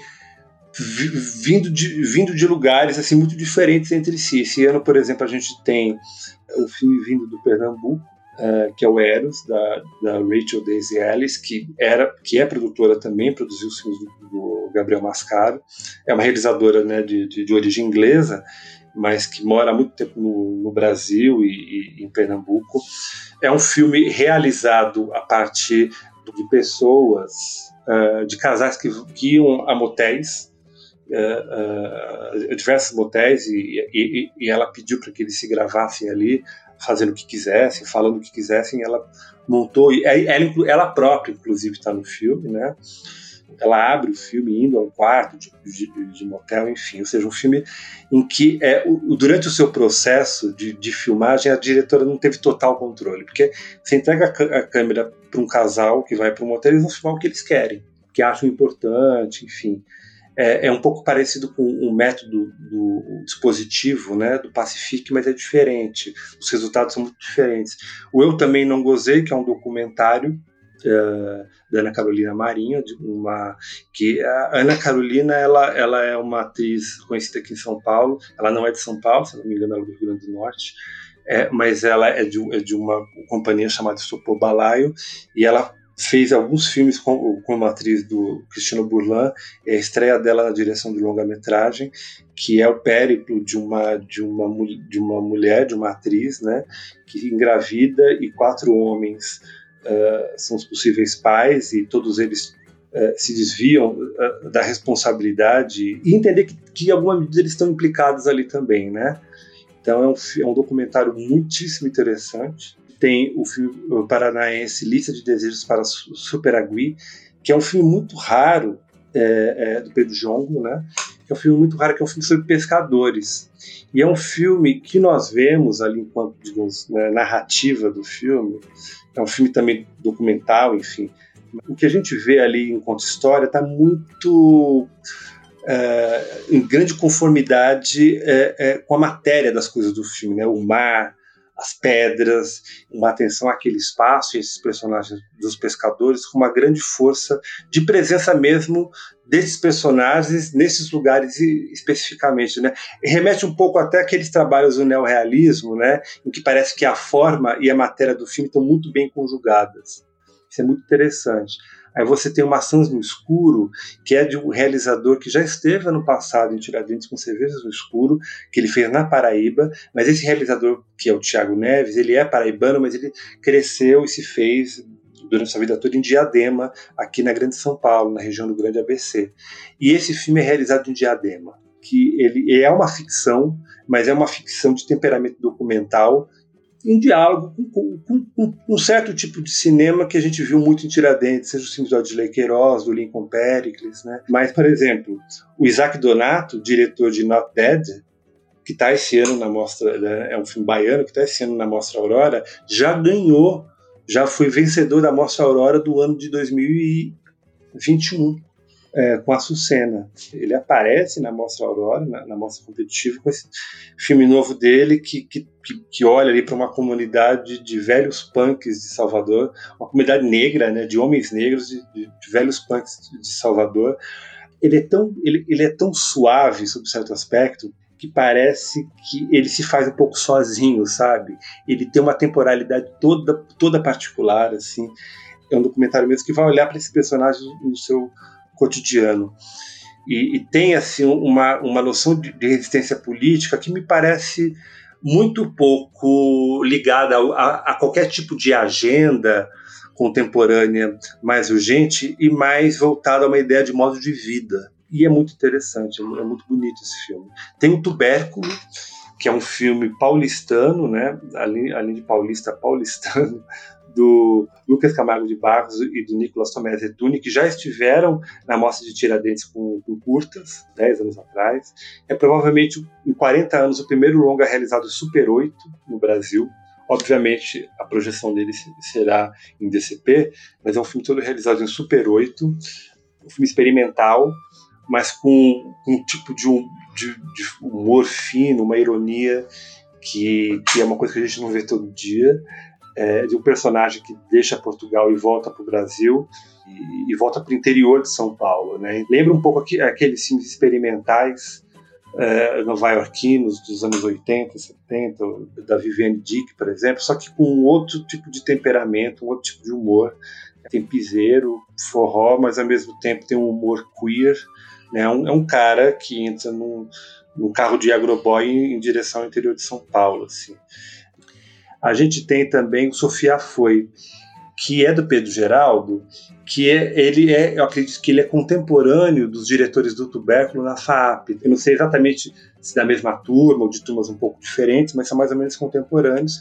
vindo de, vindo de lugares assim muito diferentes entre si. Esse ano, por exemplo, a gente tem o filme vindo do Pernambuco, uh, que é o Eros, da, da Rachel Daisy Ellis, que, era, que é produtora também, produziu os filmes do, do Gabriel Mascaro, é uma realizadora né, de, de, de origem inglesa, mas que mora há muito tempo no, no Brasil e, e, em Pernambuco. É um filme realizado a partir de pessoas, uh, de casais que, que iam a motéis, uh, uh, diversos motéis, e, e, e ela pediu para que eles se gravassem ali, fazendo o que quisessem, falando o que quisessem. Ela montou, e ela, ela própria, inclusive, está no filme, né? Ela abre o filme indo a um quarto de, de, de motel, enfim, ou seja, um filme em que é, o, durante o seu processo de, de, filmagem a diretora não teve total controle, porque você entrega a, a câmera para um casal que vai para um motel, eles vão filmar o que eles querem, que acham importante, enfim. É, é, um pouco parecido com o método do dispositivo, né, do Pacific, mas é diferente. Os resultados são muito diferentes. O Eu Também Não Gozei, que é um documentário uh, da Ana Carolina Marinho, uma que a Ana Carolina ela, ela é uma atriz conhecida aqui em São Paulo. Ela não é de São Paulo, se não me engano, ela é do Rio Grande do Norte. É, mas ela é de, é de uma companhia chamada Sopor Balaio e ela fez alguns filmes com, como atriz do Cristiano Burlan, é a estreia dela na direção de longa-metragem, que é o périplo de uma, de, uma, de uma mulher, de uma atriz, né, que engravida e quatro homens uh, são os possíveis pais e todos eles uh, se desviam uh, da responsabilidade e entender que, que, em alguma medida, eles estão implicados ali também, né? Então é um, é um documentário muitíssimo interessante. Tem o filme paranaense Lista de Desejos para Superagui, que é um filme muito raro é, é, do Pedro Jongo, né? Que é um filme muito raro, que é um filme sobre pescadores. E é um filme que nós vemos ali enquanto, digamos, né, narrativa do filme, é um filme também documental, enfim. O que a gente vê ali enquanto história está muito é, em grande conformidade é, é, com a matéria das coisas do filme, né? O mar, as pedras, uma atenção àquele espaço e esses personagens dos pescadores com uma grande força de presença mesmo desses personagens nesses lugares especificamente, né? Remete um pouco até aqueles trabalhos do neorrealismo, né? Em que parece que a forma e a matéria do filme estão muito bem conjugadas. Isso é muito interessante. Aí você tem uma Maçãs no Escuro, que é de um realizador que já esteve ano passado em Tiradentes com Cervejas no Escuro, que ele fez na Paraíba, mas esse realizador, que é o Tiago Neves, ele é paraibano, mas ele cresceu e se fez durante sua vida toda em Diadema, aqui na Grande São Paulo, na região do Grande ABC. E esse filme é realizado em Diadema, que ele é uma ficção, mas é uma ficção de temperamento documental em diálogo com, com, com, um certo tipo de cinema que a gente viu muito em Tiradentes, seja o filme do Adley Queiroz, do Lincoln Pericles, né? Mas, por exemplo, o Isaac Donato, diretor de Not Dead, que está esse ano na mostra, né? é um filme baiano que está esse ano na mostra Aurora, já ganhou, já foi vencedor da mostra Aurora do ano de 2021. É, com a Sucena. Ele aparece na Mostra Aurora, na, na Mostra Competitiva, com esse filme novo dele que, que, que olha ali para uma comunidade de velhos punks de Salvador, uma comunidade negra, né, de homens negros, de, de, de velhos punks de Salvador. Ele é, tão, ele, ele é tão suave, sob certo aspecto, que parece que ele se faz um pouco sozinho, sabe? Ele tem uma temporalidade toda, toda particular, assim. É um documentário mesmo que vai olhar para esse personagem no seu cotidiano. E, e, tem assim uma, uma noção de, de, resistência política que me parece muito pouco ligada a, a, qualquer tipo de agenda contemporânea mais urgente e mais voltada a uma ideia de modo de vida. E é muito interessante, é muito bonito esse filme. Tem o Tubérculo, que é um filme paulistano, né? além, além de paulista, paulistano, do Lucas Camargo de Barros e do Nicolas Tomé Zetuni, que já estiveram na Mostra de Tiradentes com, com, curtas, 10 anos atrás. É provavelmente, em 40 anos, o primeiro longa realizado Super 8 no Brasil. Obviamente, a projeção dele será em DCP, mas é um filme todo realizado em Super 8, um filme experimental, mas com um tipo de, de, de humor fino, uma ironia que, que é uma coisa que a gente não vê todo dia é, de um personagem que deixa Portugal e volta para o Brasil e, e volta para o interior de São Paulo. Né? Lembra um pouco aqueles filmes experimentais é, nova-iorquinos dos anos 80, 70, da Viviane Dick, por exemplo, só que com um outro tipo de temperamento, um outro tipo de humor. Tem piseiro, forró, mas ao mesmo tempo tem um humor queer. Né? É um, é um cara que entra num, num carro de agroboy em, em direção ao interior de São Paulo. Assim. A gente tem também o Sofia Foi, que é do Pedro Geraldo, que é, ele é, eu acredito que ele é contemporâneo dos diretores do Tubérculo na FAP. Eu não sei exatamente se da mesma turma ou de turmas um pouco diferentes, mas são mais ou menos contemporâneos.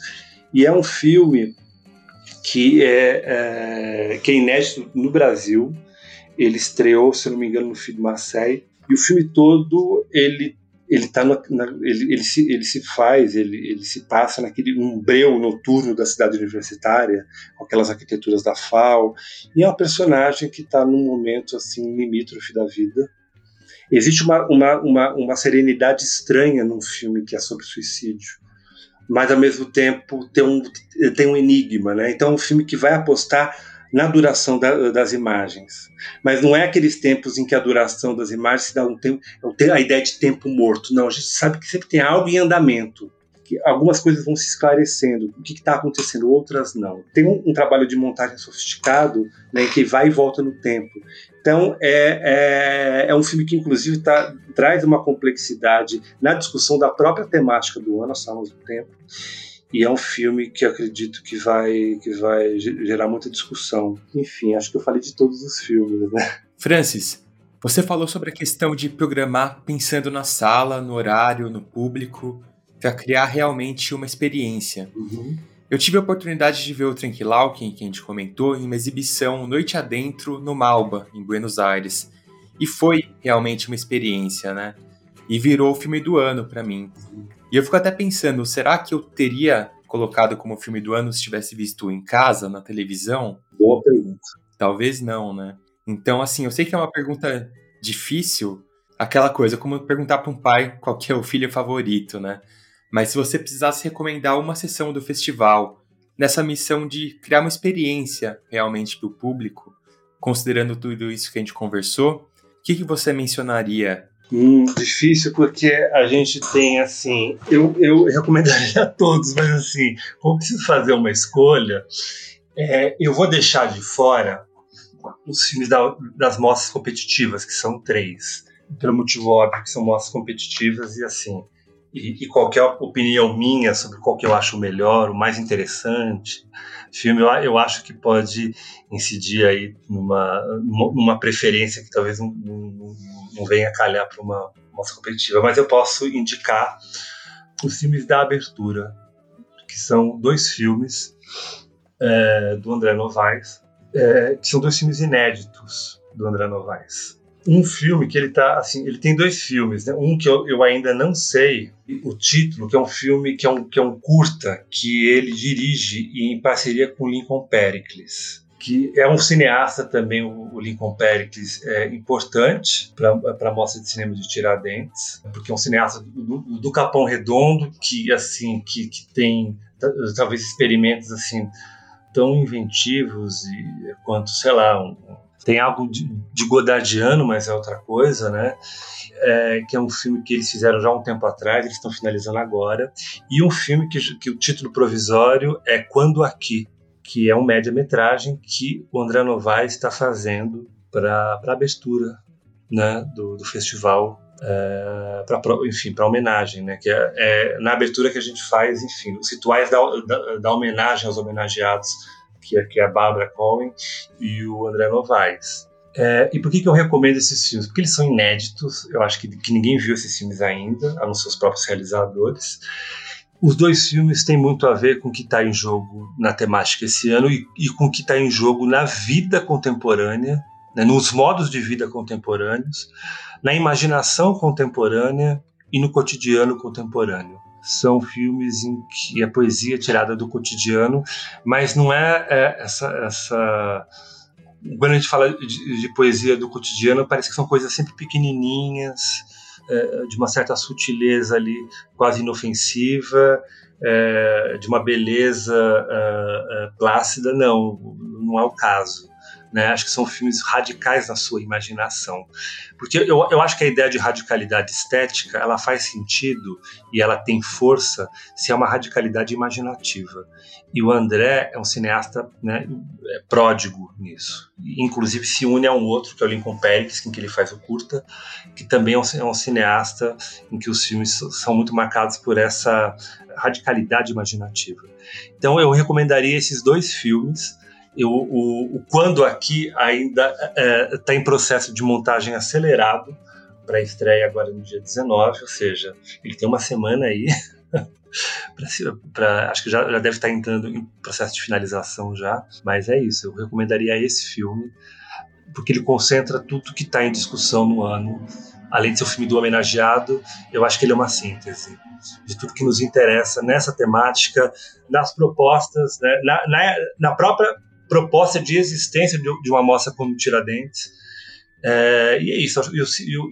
E é um filme que é, é, que é inédito no Brasil. Ele estreou, se não me engano, no Filho Marseille. E o filme todo ele ele tá no, na, ele, ele, se, ele se faz, ele, ele se passa naquele umbreu noturno da cidade universitária, com aquelas arquiteturas da FAO, e é um personagem que está num momento assim limítrofe da vida. Existe uma, uma, uma, uma serenidade estranha num filme que é sobre suicídio, mas ao mesmo tempo tem um, tem um enigma, né? Então é um filme que vai apostar na duração da, das imagens. Mas não é aqueles tempos em que a duração das imagens se dá um tempo, é a ideia de tempo morto. Não, a gente sabe que sempre tem algo em andamento. Que algumas coisas vão se esclarecendo, o que está acontecendo, outras não. Tem um, um, trabalho de montagem sofisticado né, que vai e volta no tempo. Então, é, é, é um filme que, inclusive, tá, traz uma complexidade na discussão da própria temática do ano, nós falamos do tempo, e é um filme que acredito que vai, que vai gerar muita discussão. Enfim, acho que eu falei de todos os filmes, né? Francis, você falou sobre a questão de programar pensando na sala, no horário, no público, para criar realmente uma experiência. Uhum. Eu tive a oportunidade de ver o Tranquilauken, que a gente comentou, em uma exibição Noite Adentro, no Malba, em Buenos Aires. E foi realmente uma experiência, né? E virou o filme do ano para mim. E eu fico até pensando, será que eu teria colocado como filme do ano se tivesse visto em casa, na televisão? Boa pergunta. Talvez não, né? Então, assim, eu sei que é uma pergunta difícil, aquela coisa, como perguntar para um pai qual é o filho favorito, né? Mas se você precisasse recomendar uma sessão do festival, nessa missão de criar uma experiência realmente para o público, considerando tudo isso que a gente conversou, o que, que você mencionaria Hum, difícil porque a gente tem assim. Eu, eu recomendaria a todos, mas assim, como preciso fazer uma escolha, é, eu vou deixar de fora os filmes da, das mostras competitivas, que são três. Pelo motivo óbvio que são mostras competitivas e assim. E, e qualquer opinião minha sobre qual que eu acho melhor, o mais interessante, filme, eu, eu acho que pode incidir aí numa, numa preferência que talvez não, não venha calhar para uma mostra competitiva, mas eu posso indicar os filmes da abertura, que são dois filmes é, do André Novaes, é, que são dois filmes inéditos do André Novaes. Um filme que ele tá assim, ele tem dois filmes, né? Um que eu, eu ainda não sei o título, que é um filme que é um, que é um curta que ele dirige em parceria com Lincoln Pericles que é um cineasta também, o, Lincoln Pericles, é importante para a Mostra de Cinema de Tiradentes, porque é um cineasta do, do Capão Redondo, que assim que, que tem talvez experimentos assim tão inventivos e quanto, sei lá, um, tem algo de, de Godardiano, mas é outra coisa, né? É, que é um filme que eles fizeram já um tempo atrás, eles estão finalizando agora, e um filme que, que o título provisório é Quando Aqui, que é um média-metragem que o André Novaes está fazendo para a abertura né, do, do festival, é, pra, enfim, para homenagem, né, que é, é, na abertura que a gente faz, enfim, os rituais da, da, da homenagem aos homenageados, que é, que é a Barbara Cohen e o André Novaes. É, e por que, que eu recomendo esses filmes? Porque eles são inéditos, eu acho que, que ninguém viu esses filmes ainda, a não ser os próprios realizadores. Os dois filmes têm muito a ver com o que está em jogo na temática esse ano e, e com o que está em jogo na vida contemporânea, né, nos modos de vida contemporâneos, na imaginação contemporânea e no cotidiano contemporâneo. São filmes em que a poesia é tirada do cotidiano, mas não é, é essa, essa quando a gente fala de, de, poesia do cotidiano, parece que são coisas sempre pequenininhas, é, de uma certa sutileza ali, quase inofensiva, é, de uma beleza é, é, plácida, não, não é o caso. Né? Acho que são filmes radicais na sua imaginação. Porque eu, eu acho que a ideia de radicalidade estética ela faz sentido e ela tem força se é uma radicalidade imaginativa. E o André é um cineasta né, é pródigo nisso. Inclusive se une a um outro, que é o Lincoln Perkins, em que ele faz o curta, que também é um, é um cineasta em que os filmes são muito marcados por essa radicalidade imaginativa. Então eu recomendaria esses dois filmes eu, o, o, Quando Aqui ainda está é, tá em processo de montagem acelerado para estreia agora no dia 19, ou seja, ele tem uma semana aí. pra, pra, acho que já, já deve estar tá entrando em processo de finalização já, mas é isso. Eu recomendaria esse filme porque ele concentra tudo que está em discussão no ano. Além de ser o filme do homenageado, eu acho que ele é uma síntese de tudo que nos interessa nessa temática, nas propostas, né, na, na, na própria proposta de existência de, uma mostra como Tiradentes. É, e é isso.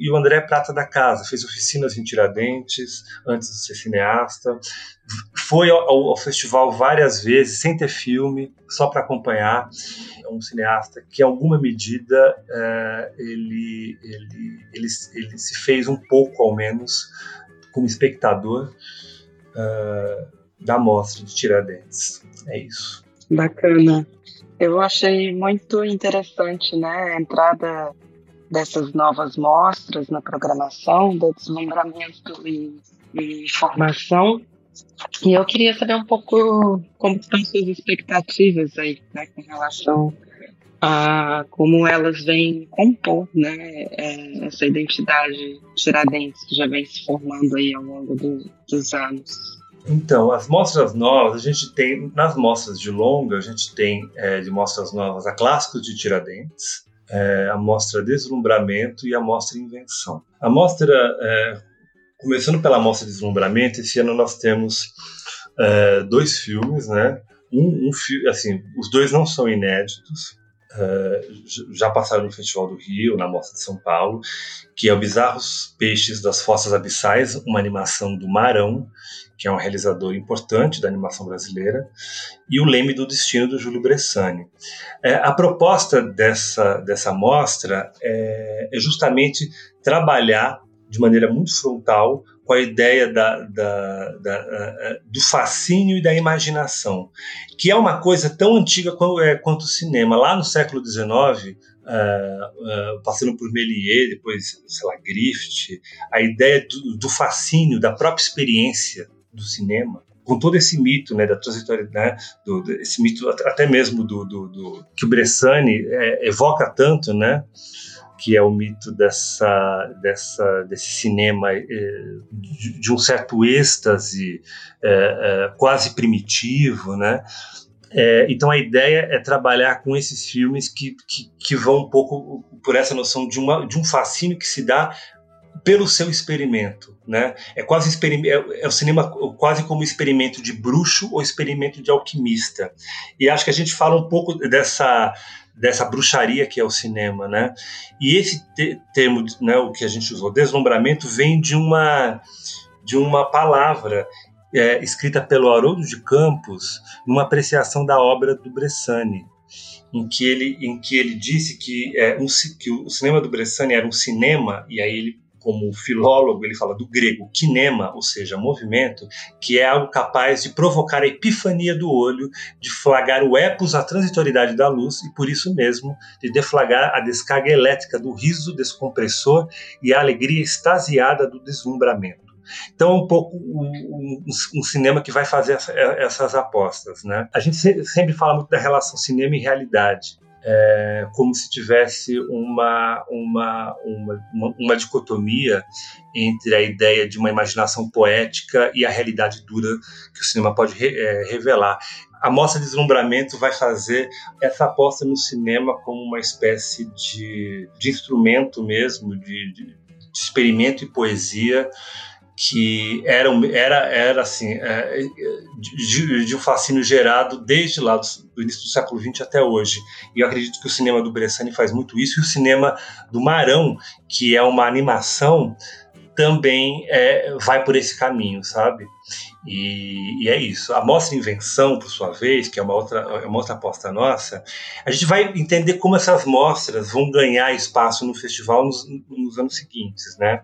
E o, André Prata da Casa fez oficinas em Tiradentes antes de ser cineasta. Foi ao, ao festival várias vezes, sem ter filme, só para acompanhar. É um cineasta que, em alguma medida, é, ele, ele, ele, ele, se fez um pouco, ao menos, como espectador é, da mostra de Tiradentes. É isso. Bacana. Eu achei muito interessante, né, a entrada dessas novas mostras na programação, do deslumbramento e, e formação. E eu queria saber um pouco como estão suas expectativas aí, né, com relação a como elas vêm compor, né, é, essa identidade tiradentes que já vem se formando aí ao longo do, dos anos. Então, as mostras novas, a gente tem, nas mostras de longa, a gente tem é, de mostras novas a Clássicos de Tiradentes, é, a mostra Deslumbramento e a mostra Invenção. A mostra, é, começando pela mostra Deslumbramento, esse ano nós temos é, dois filmes, né? Um, um, assim, os dois não são inéditos, Uh, já passaram no Festival do Rio, na Mostra de São Paulo, que é o Bizarros Peixes das Fossas Abissais, uma animação do Marão, que é um realizador importante da animação brasileira, e o Leme do Destino, do Júlio Bressani. É, a proposta dessa, dessa mostra é, é, justamente trabalhar de maneira muito frontal com a ideia da, da, da, do fascínio e da imaginação, que é uma coisa tão antiga quanto, é, quanto o cinema. Lá no século XIX, Uh, uh, passando por Méliès, depois, sei lá, Griffith, a ideia do, do, fascínio, da própria experiência do cinema, com todo esse mito, né, da trajetória, né, do, esse mito até mesmo do, do, do que o Bressani é, evoca tanto, né, que é o mito dessa, dessa desse cinema é, de, um certo êxtase é, é, quase primitivo, né, é, então a ideia é trabalhar com esses filmes que, que, que, vão um pouco por essa noção de, uma, de um fascínio que se dá pelo seu experimento, né? É quase é, é o cinema quase como experimento de bruxo ou experimento de alquimista. E acho que a gente fala um pouco dessa dessa bruxaria que é o cinema, né? E esse te termo, né, o que a gente usou, deslumbramento, vem de uma de uma palavra é, escrita pelo Haroldo de Campos numa apreciação da obra do Bressani, em que ele em que ele disse que, é, um, que o cinema do Bressani era um cinema e aí ele como filólogo, ele fala do grego kinema, ou seja, movimento, que é algo capaz de provocar a epifania do olho, de flagrar o epos, a transitoriedade da luz, e por isso mesmo de deflagrar a descarga elétrica do riso descompressor e a alegria extasiada do deslumbramento. Então é um pouco um, um, um, cinema que vai fazer essa, essas apostas. Né? A gente sempre fala muito da relação cinema e realidade é, como se tivesse uma, uma, uma, uma, dicotomia entre a ideia de uma imaginação poética e a realidade dura que o cinema pode re, é, revelar. A Mostra de Deslumbramento vai fazer essa aposta no cinema como uma espécie de, de instrumento mesmo, de, de, de experimento e poesia que era, era, era assim, é, de, de, um fascínio gerado desde lá do, do, início do século XX até hoje. E eu acredito que o cinema do Bressani faz muito isso, e o cinema do Marão, que é uma animação, também é, vai por esse caminho, sabe? E, e, é isso. A mostra Invenção, por sua vez, que é uma outra, é uma outra aposta nossa, a gente vai entender como essas mostras vão ganhar espaço no festival nos, nos anos seguintes, né?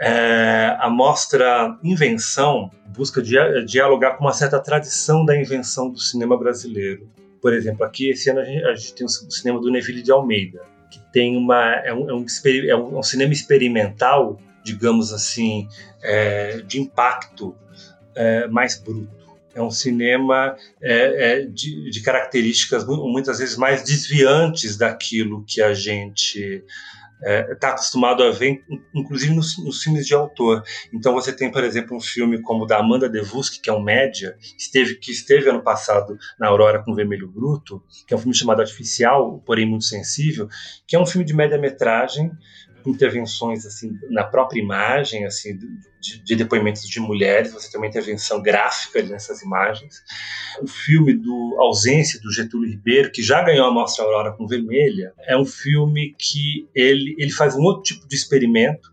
É, a mostra Invenção busca dialogar com uma certa tradição da invenção do cinema brasileiro. Por exemplo, aqui esse ano a gente, a gente tem o cinema do Neville de Almeida, que tem uma é um, é um, é um cinema experimental, digamos assim, é, de impacto é, mais bruto. É um cinema é, é, de, de características muitas vezes mais desviantes daquilo que a gente está é, tá acostumado a ver, inclusive nos, nos, filmes de autor. Então você tem, por exemplo, um filme como o da Amanda Devuski, que é um média, esteve, que esteve ano passado na Aurora com Vermelho Bruto, que é um filme chamado Artificial, porém muito sensível, que é um filme de média-metragem intervenções assim na própria imagem, assim de, de, depoimentos de mulheres. Você tem uma intervenção gráfica nessas imagens. O filme do Ausência do Getúlio Ribeiro, que já ganhou a Mostra Aurora com Vermelha, é um filme que ele ele faz um outro tipo de experimento,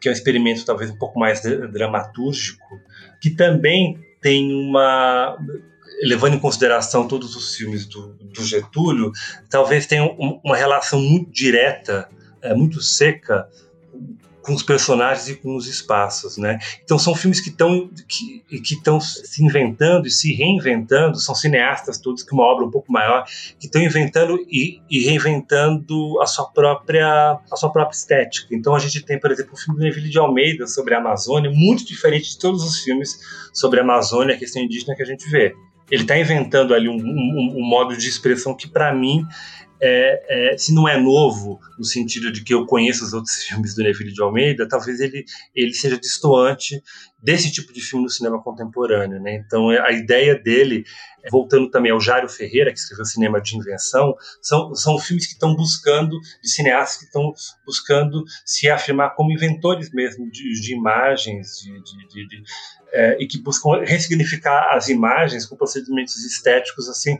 que é um experimento talvez um pouco mais dramatúrgico, que também tem uma levando em consideração todos os filmes do, do Getúlio, talvez tenha uma relação muito direta é muito seca com os personagens e com os espaços, né? Então são filmes que estão que estão se inventando e se reinventando, são cineastas todos com uma obra um pouco maior que estão inventando e, e, reinventando a sua própria a sua própria estética. Então a gente tem, por exemplo, o filme do Neville de Almeida sobre a Amazônia, muito diferente de todos os filmes sobre a Amazônia, a questão indígena que a gente vê. Ele está inventando ali um, um, um modo de expressão que para mim é, é, se não é novo no sentido de que eu conheço os outros filmes do Neville de Almeida, talvez ele, ele seja distoante desse tipo de filme no cinema contemporâneo, né? Então a ideia dele, voltando também ao Jário Ferreira que escreveu Cinema de Invenção, são, são filmes que estão buscando de cineastas que estão buscando se afirmar como inventores mesmo de, de imagens, de, de, de é, e que buscam ressignificar as imagens com procedimentos estéticos assim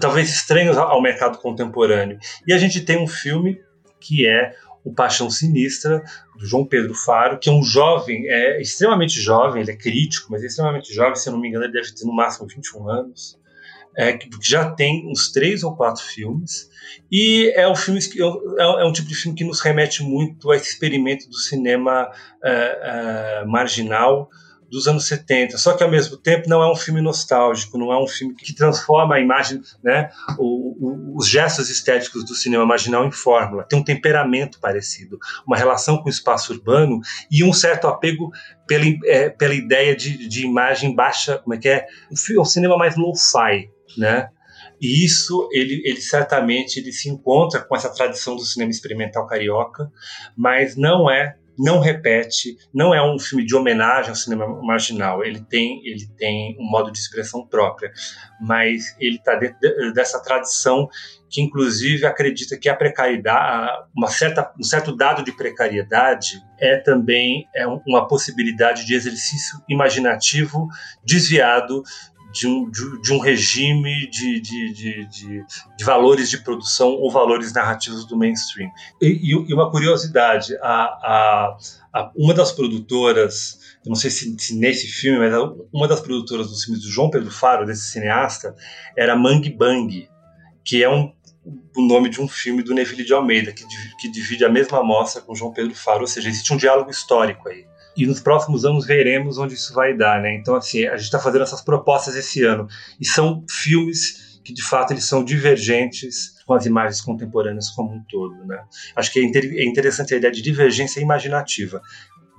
talvez estranhos ao mercado contemporâneo. E a gente tem um filme que é o Paixão Sinistra, do João Pedro Faro, que é um jovem, é extremamente jovem, ele é crítico, mas é extremamente jovem, se eu não me engano, ele deve ter no máximo 21 anos, é, que já tem uns três ou quatro filmes, e é um, filme que, é, é um tipo de filme que nos remete muito a esse experimento do cinema é, é, marginal, dos anos 70, só que ao mesmo tempo não é um filme nostálgico, não é um filme que transforma a imagem, né, o, o, os gestos estéticos do cinema marginal em fórmula. Tem um temperamento parecido, uma relação com o espaço urbano e um certo apego pela, é, pela ideia de, de imagem baixa, como é que é? Um, cinema mais low-fi, né? E isso, ele, ele certamente ele se encontra com essa tradição do cinema experimental carioca, mas não é não repete, não é um filme de homenagem ao cinema marginal. Ele tem, ele tem um modo de expressão própria, mas ele está dentro dessa tradição que inclusive acredita que a precariedade, uma certa, um certo dado de precariedade é também é uma possibilidade de exercício imaginativo desviado de um, de, de um regime de, de, de, de, valores de produção ou valores narrativos do mainstream. E, e uma curiosidade, a, a, a, uma das produtoras, não sei se, se, nesse filme, mas uma das produtoras dos filmes do João Pedro Faro, desse cineasta, era Mangue Bang, que é um, o nome de um filme do Neville de Almeida, que, que divide a mesma amostra com João Pedro Faro, ou seja, existe um diálogo histórico aí e nos próximos anos veremos onde isso vai dar, né? Então, assim, a gente está fazendo essas propostas esse ano e são filmes que, de fato, eles são divergentes com as imagens contemporâneas como um todo, né? Acho que é, é interessante a ideia de divergência imaginativa.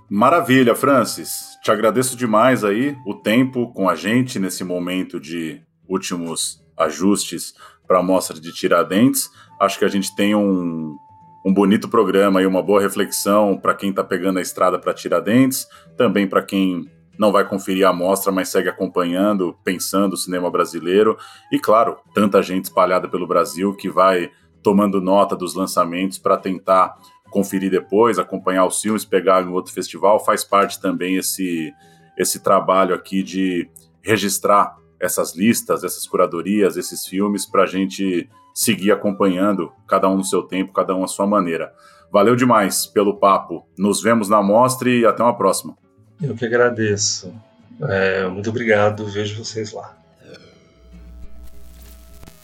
Maravilha, Francis. Te agradeço demais aí o tempo com a gente nesse momento de últimos ajustes para a mostra de Tiradentes. Acho que a gente tem um um bonito programa e uma boa reflexão para quem está pegando a estrada para Tiradentes, também para quem não vai conferir a mostra, mas segue acompanhando, pensando o cinema brasileiro. E claro, tanta gente espalhada pelo Brasil que vai tomando nota dos lançamentos para tentar conferir depois, acompanhar os filmes, pegar em outro festival. Faz parte também esse, esse trabalho aqui de registrar essas listas, essas curadorias, esses filmes, para a gente seguir acompanhando, cada um no seu tempo, cada um à sua maneira. Valeu demais pelo papo. Nos vemos na mostra e até uma próxima. Eu que agradeço. É, muito obrigado. Vejo vocês lá.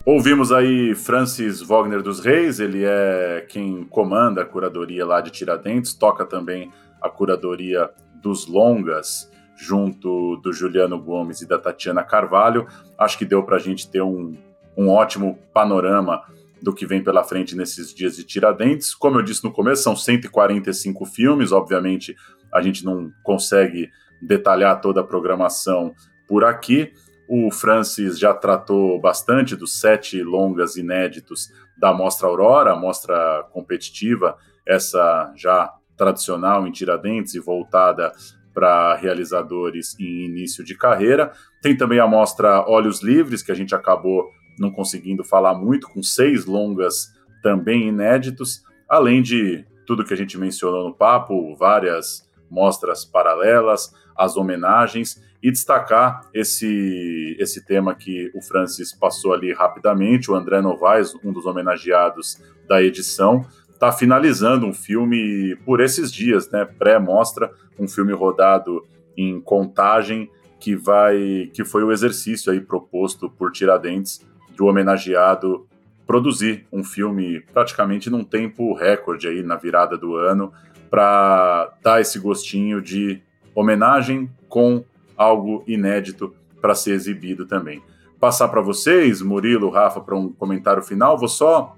Ouvimos aí Francis Wagner dos Reis, ele é quem comanda a curadoria lá de Tiradentes, toca também a curadoria dos longas, junto do Juliano Gomes e da Tatiana Carvalho. Acho que deu para a gente ter um, um ótimo panorama do que vem pela frente nesses dias de Tiradentes. Como eu disse no começo, são 145 filmes, obviamente a gente não consegue detalhar toda a programação por aqui. O Francis já tratou bastante dos sete longas inéditos da Mostra Aurora, a mostra competitiva, essa já tradicional em Tiradentes e voltada para realizadores em início de carreira. Tem também a mostra Olhos Livres, que a gente acabou não conseguindo falar muito, com seis longas também inéditos, além de tudo que a gente mencionou no papo, várias mostras paralelas, as homenagens e destacar esse esse tema que o Francis passou ali rapidamente, o André Novaes, um dos homenageados da edição, está finalizando um filme por esses dias, né, pré-mostra, um filme rodado em contagem que vai que foi o exercício aí proposto por Tiradentes do homenageado produzir um filme praticamente num tempo recorde aí na virada do ano para dar esse gostinho de homenagem com algo inédito para ser exibido também. Passar para vocês, Murilo, Rafa, para um comentário final. Vou só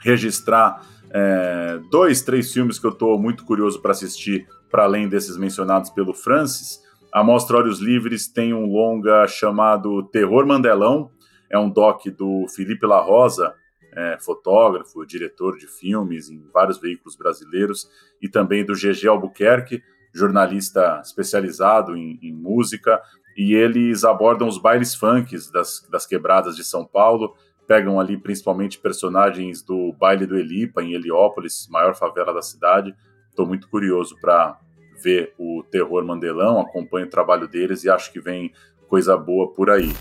registrar é, dois, três filmes que eu estou muito curioso para assistir, para além desses mencionados pelo Francis. A Mostra Olhos Livres tem um longa chamado Terror Mandelão, é um doc do Felipe La Rosa, é, fotógrafo, diretor de filmes em vários veículos brasileiros, e também do GG Albuquerque, jornalista especializado em, em música, e eles abordam os bailes funks das, das quebradas de São Paulo, pegam ali principalmente personagens do baile do Elipa, em Heliópolis, maior favela da cidade. Estou muito curioso para ver o Terror Mandelão, acompanho o trabalho deles e acho que vem coisa boa por aí.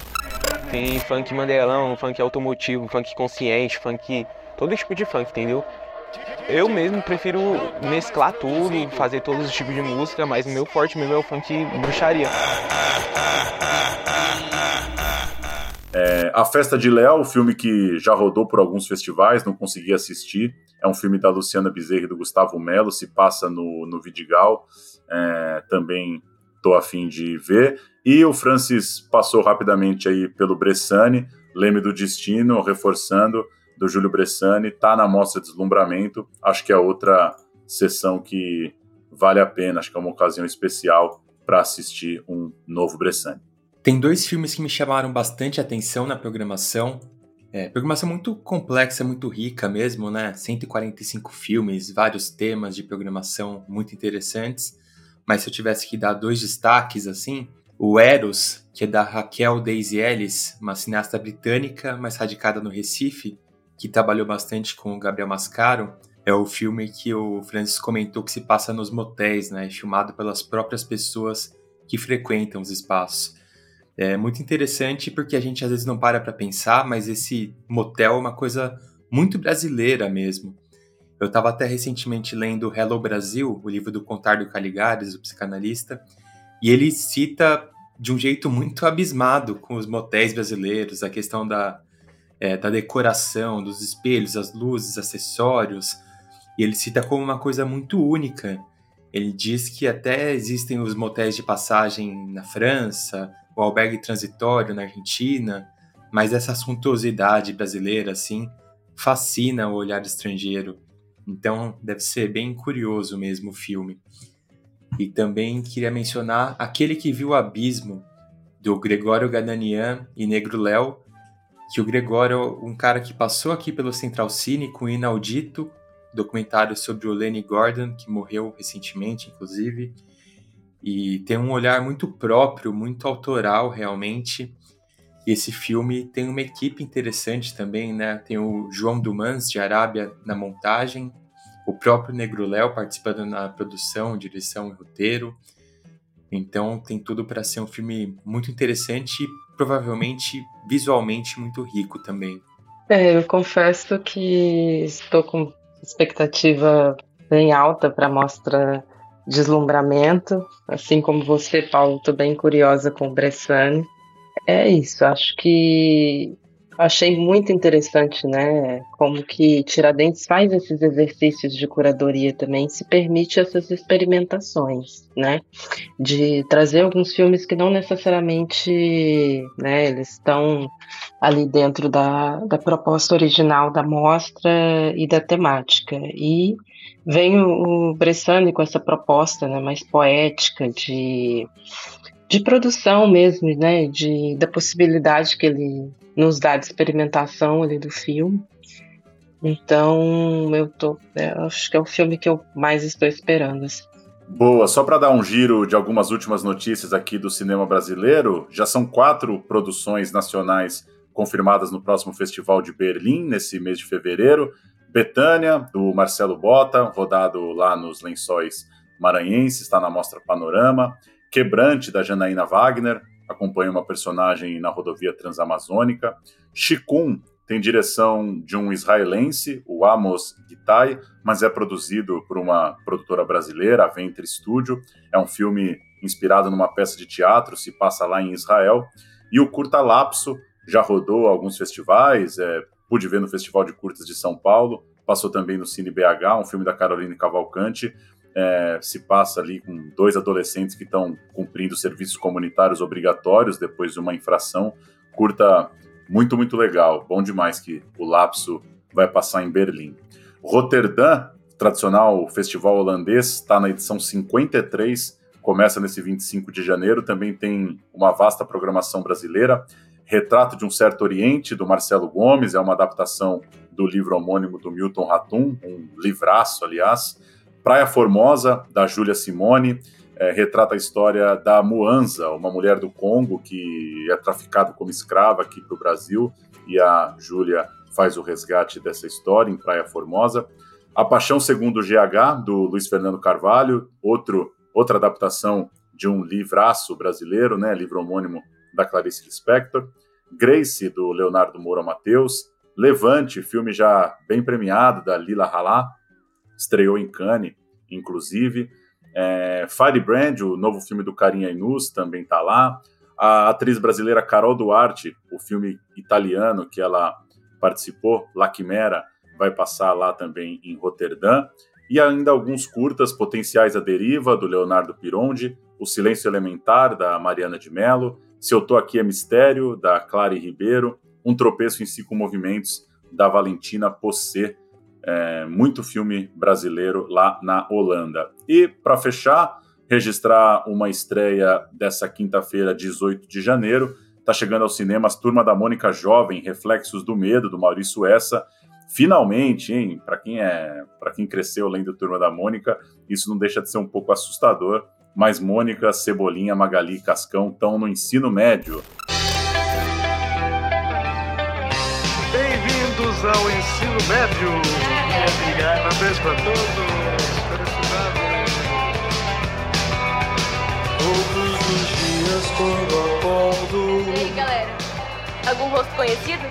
Tem funk mandelão, funk automotivo, funk consciente, funk. todo tipo de funk, entendeu? Eu mesmo prefiro mesclar tudo, fazer todos os tipos de música, mas o meu forte mesmo é o funk bruxaria. É, a Festa de Léo, o filme que já rodou por alguns festivais, não consegui assistir. É um filme da Luciana Bezerra e do Gustavo Melo, se passa no, no Vidigal. É, também estou afim de ver. E o Francis passou rapidamente aí pelo Bressani, Leme do Destino, reforçando, do Júlio Bressani, tá na mostra Deslumbramento, acho que é outra sessão que vale a pena, acho que é uma ocasião especial para assistir um novo Bressani. Tem dois filmes que me chamaram bastante atenção na programação. É, programação muito complexa, muito rica mesmo, né? 145 filmes, vários temas de programação muito interessantes. Mas se eu tivesse que dar dois destaques, assim, o Eros, que é da Raquel Daisy Ellis, uma cineasta britânica, mas radicada no Recife, que trabalhou bastante com o Gabriel Mascaro, é o filme que o Francis comentou que se passa nos motéis, né? Filmado pelas próprias pessoas que frequentam os espaços. É muito interessante porque a gente às vezes não para para pensar, mas esse motel é uma coisa muito brasileira mesmo. Eu estava até recentemente lendo Hello Brasil, o livro do Contardo Caligares, o psicanalista, e ele cita de um jeito muito abismado com os motéis brasileiros, a questão da, é, da decoração, dos espelhos, as luzes, acessórios, e ele cita como uma coisa muito única. Ele diz que até existem os motéis de passagem na França, o albergue transitório na Argentina, mas essa suntuosidade brasileira, assim, fascina o olhar estrangeiro. Então, deve ser bem curioso mesmo o filme. E também queria mencionar Aquele que Viu o Abismo, do Gregório Gadanian e Negro Léo, que o Gregório um cara que passou aqui pelo Central Cine com Inaudito, documentário sobre o Lenny Gordon, que morreu recentemente, inclusive, e tem um olhar muito próprio, muito autoral realmente. E esse filme tem uma equipe interessante também, né? Tem o João Dumans de Arábia na montagem, o próprio Negro Léo participando na produção, direção e roteiro. Então tem tudo para ser um filme muito interessante e provavelmente visualmente muito rico também. É, eu confesso que estou com expectativa bem alta para a mostra deslumbramento, assim como você, Paulo, estou bem curiosa com o Bressani. É isso, acho que achei muito interessante, né, como que Tiradentes faz esses exercícios de curadoria também, se permite essas experimentações, né, de trazer alguns filmes que não necessariamente, né, eles estão ali dentro da, da proposta original da mostra e da temática, e vem o, Bressani com essa proposta né, mais poética de, de produção mesmo, né, de, da possibilidade que ele nos dá de experimentação ali do filme. Então, eu tô, é, acho que é o filme que eu mais estou esperando. Assim. Boa, só para dar um giro de algumas últimas notícias aqui do cinema brasileiro, já são quatro produções nacionais confirmadas no próximo Festival de Berlim, nesse mês de fevereiro. Betânia, do Marcelo Bota, rodado lá nos lençóis maranhenses, está na mostra Panorama. Quebrante, da Janaína Wagner, acompanha uma personagem na rodovia transamazônica. Chikun tem direção de um israelense, o Amos Gitai, mas é produzido por uma produtora brasileira, a Ventre Studio. É um filme inspirado numa peça de teatro, se passa lá em Israel. E o Curta Lapso já rodou alguns festivais, é, pude ver no Festival de Curtas de São Paulo, passou também no Cine BH, um filme da Caroline Cavalcante, é, se passa ali com dois adolescentes que estão cumprindo serviços comunitários obrigatórios depois de uma infração, curta muito, muito legal, bom demais que o lapso vai passar em Berlim. Roterdã, tradicional festival holandês, está na edição 53, começa nesse 25 de janeiro, também tem uma vasta programação brasileira, Retrato de um Certo Oriente, do Marcelo Gomes, é uma adaptação do livro homônimo do Milton Ratum, um livraço, aliás. Praia Formosa, da Júlia Simone, é, retrata a história da Muanza, uma mulher do Congo que é traficada como escrava aqui para o Brasil, e a Júlia faz o resgate dessa história em Praia Formosa. A Paixão Segundo GH, do Luiz Fernando Carvalho, outro, outra adaptação de um livraço brasileiro, né, livro homônimo da Clarice Lispector, Grace, do Leonardo Moura Mateus, Levante, filme já bem premiado, da Lila Halá, estreou em Cannes, inclusive, é, Firebrand, o novo filme do Carinha Inus, também está lá, a atriz brasileira Carol Duarte, o filme italiano que ela participou, La Chimera, vai passar lá também em Roterdã, e ainda alguns curtas potenciais à deriva, do Leonardo Pirondi, O Silêncio Elementar, da Mariana de Mello, se Eu Tô Aqui é Mistério, da Clary Ribeiro, Um Tropeço em Cinco Movimentos, da Valentina Possé, é, muito filme brasileiro lá na Holanda. E, para fechar, registrar uma estreia dessa quinta-feira, 18 de janeiro, Tá chegando aos cinemas Turma da Mônica Jovem, Reflexos do Medo, do Maurício Essa. Finalmente, hein? Para quem é, para quem cresceu lendo Turma da Mônica, isso não deixa de ser um pouco assustador. Mas Mônica, Cebolinha, Magali Cascão estão no ensino médio. Bem-vindos ao ensino médio. Obrigado. Parabéns para todos. Felicidades. Todos os dias quando acordo. E aí, galera? Algum rosto conhecido?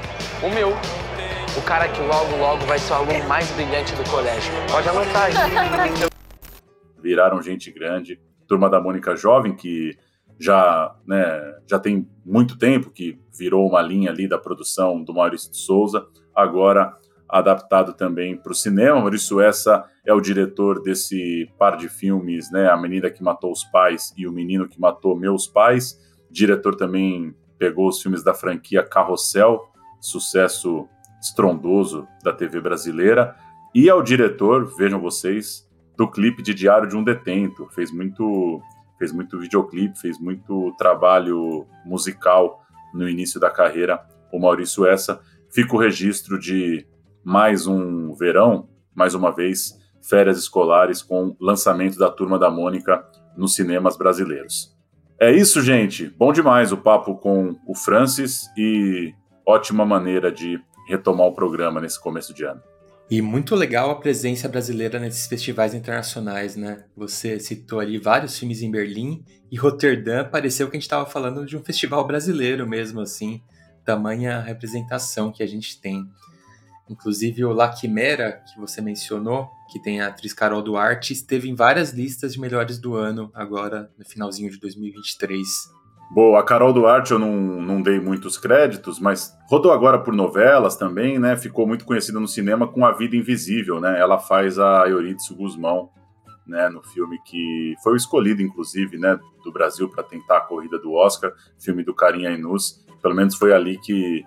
O meu. O cara que logo, logo vai ser o aluno mais brilhante do colégio. Pode anotar aí. Viraram gente grande. Turma da Mônica Jovem, que já, né, já tem muito tempo que virou uma linha ali da produção do Maurício de Souza, agora adaptado também para o cinema. Maurício Essa é o diretor desse par de filmes, né, A Menina que Matou os Pais e O Menino que Matou Meus Pais. Diretor também pegou os filmes da franquia Carrossel, sucesso estrondoso da TV brasileira, e é o diretor, vejam vocês, do clipe de Diário de um Detento. Fez muito, fez muito videoclipe, fez muito trabalho musical no início da carreira. O Maurício Essa fica o registro de mais um verão, mais uma vez, férias escolares com lançamento da Turma da Mônica nos cinemas brasileiros. É isso, gente. Bom demais o papo com o Francis e ótima maneira de retomar o programa nesse começo de ano. E muito legal a presença brasileira nesses festivais internacionais, né? Você citou ali vários filmes em Berlim e Roterdã, pareceu que a gente estava falando de um festival brasileiro mesmo, assim, tamanha representação que a gente tem. Inclusive o La Quimera, que você mencionou, que tem a atriz Carol Duarte, esteve em várias listas de melhores do ano, agora no finalzinho de 2023. Boa, a Carol Duarte eu não, não dei muitos créditos, mas rodou agora por novelas também, né? Ficou muito conhecida no cinema com A Vida Invisível, né? Ela faz a Eurídice Guzmão, né? No filme que foi o escolhido, inclusive, né? Do Brasil para tentar a corrida do Oscar, filme do Carinha Inus. Pelo menos foi ali que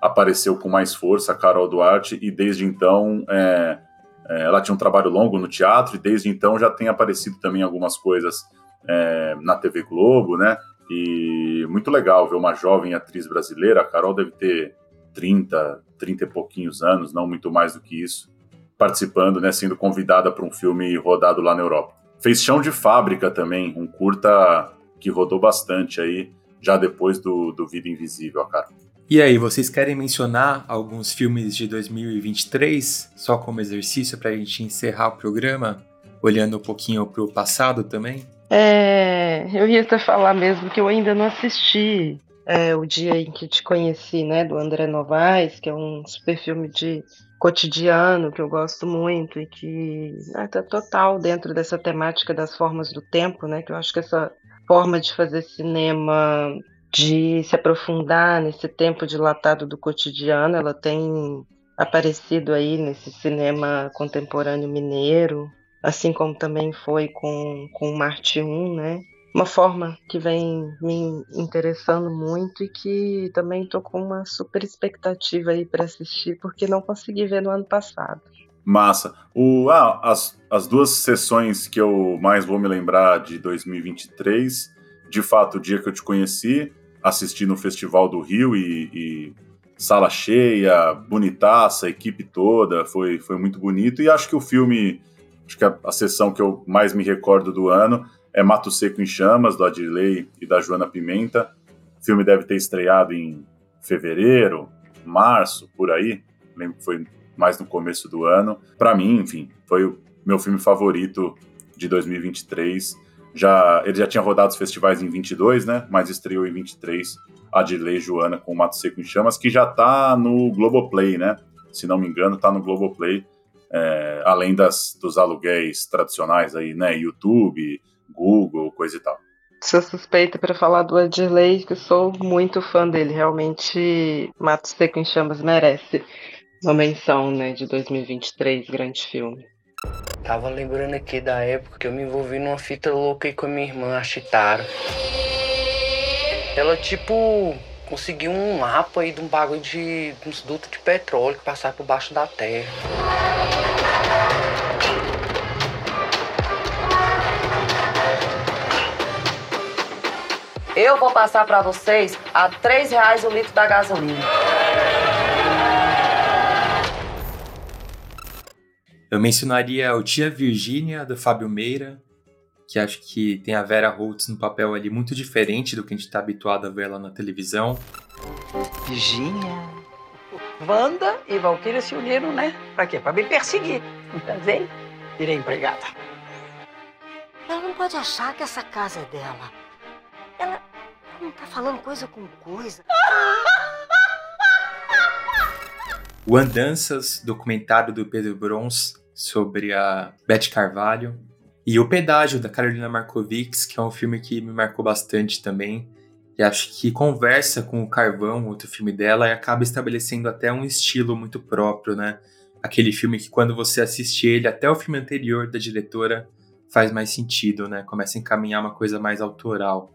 apareceu com mais força a Carol Duarte e desde então é, é, ela tinha um trabalho longo no teatro e desde então já tem aparecido também algumas coisas é, na TV Globo, né? E muito legal ver uma jovem atriz brasileira, a Carol deve ter 30, 30 e pouquinhos anos, não muito mais do que isso, participando, né, sendo convidada para um filme rodado lá na Europa. Fez Chão de Fábrica também, um curta que rodou bastante aí, já depois do, do Vida Invisível, a Carol. E aí, vocês querem mencionar alguns filmes de 2023, só como exercício para a gente encerrar o programa, olhando um pouquinho para o passado também? É, eu ia até falar mesmo que eu ainda não assisti é, o dia em que te conheci, né, do André Novaes, que é um super filme de cotidiano que eu gosto muito e que está total dentro dessa temática das formas do tempo, né, que eu acho que essa forma de fazer cinema, de se aprofundar nesse tempo dilatado do cotidiano, ela tem aparecido aí nesse cinema contemporâneo mineiro, assim como também foi com, com Marte 1, né? Uma forma que vem me interessando muito e que também estou com uma super expectativa aí para assistir, porque não consegui ver no ano passado. Massa. O, ah, as, as duas sessões que eu mais vou me lembrar de 2023, de fato, o dia que eu te conheci, assisti no Festival do Rio e, e sala cheia, bonitaça, equipe toda, foi, foi muito bonito. E acho que o filme Acho que a, a sessão que eu mais me recordo do ano é Mato Seco em Chamas, do Adirley e da Joana Pimenta. O filme deve ter estreado em fevereiro, março, por aí. Lembro que foi mais no começo do ano. Para mim, enfim, foi o meu filme favorito de 2023. Já, ele já tinha rodado os festivais em 22, né? Mas estreou em 23 Adirley e Joana com Mato Seco em Chamas, que já tá no Globoplay, né? Se não me engano, tá no Globoplay é, além das, dos aluguéis tradicionais aí, né? YouTube, Google, coisa e tal. Sou suspeita para falar do Adirley, que sou muito fã dele. Realmente, Mato Seco em Chamas merece uma menção, né, de 2023, grande filme. Tava lembrando aqui da época que eu me envolvi numa fita louca aí com a minha irmã, a Chitara. Ela, tipo, conseguiu um mapa aí de um bagulho de uns dutos de petróleo que passava por baixo da terra. Eu vou passar para vocês a três reais o litro da gasolina. Eu mencionaria o Tia Virgínia, do Fábio Meira, que acho que tem a Vera Holtz no papel ali muito diferente do que a gente está habituado a ver ela na televisão. Virgínia. Wanda e Valkyria se uniram, né? Pra quê? Pra me perseguir. Então vem, virei empregada. Ela não pode achar que essa casa é dela. Ela não tá falando coisa com coisa. O Andanças, documentário do Pedro Brons sobre a Beth Carvalho. E O Pedágio, da Carolina Markovics, que é um filme que me marcou bastante também. E acho que conversa com o Carvão, outro filme dela, e acaba estabelecendo até um estilo muito próprio, né? Aquele filme que quando você assiste ele, até o filme anterior da diretora, faz mais sentido, né? Começa a encaminhar uma coisa mais autoral.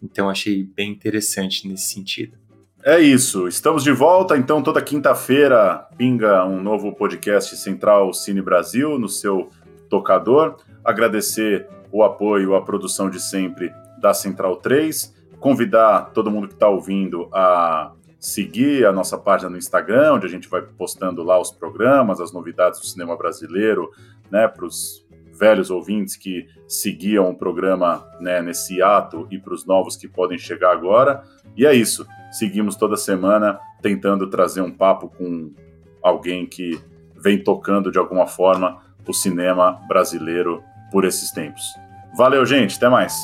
Então achei bem interessante nesse sentido. É isso, estamos de volta. Então, toda quinta-feira pinga um novo podcast Central Cine Brasil no seu tocador. Agradecer o apoio, a produção de sempre da Central 3. Convidar todo mundo que está ouvindo a seguir a nossa página no Instagram, onde a gente vai postando lá os programas, as novidades do cinema brasileiro, né, para os velhos ouvintes que seguiam o programa né, nesse ato e para os novos que podem chegar agora. E é isso seguimos toda semana tentando trazer um papo com alguém que vem tocando de alguma forma o cinema brasileiro por esses tempos. Valeu, gente, até mais.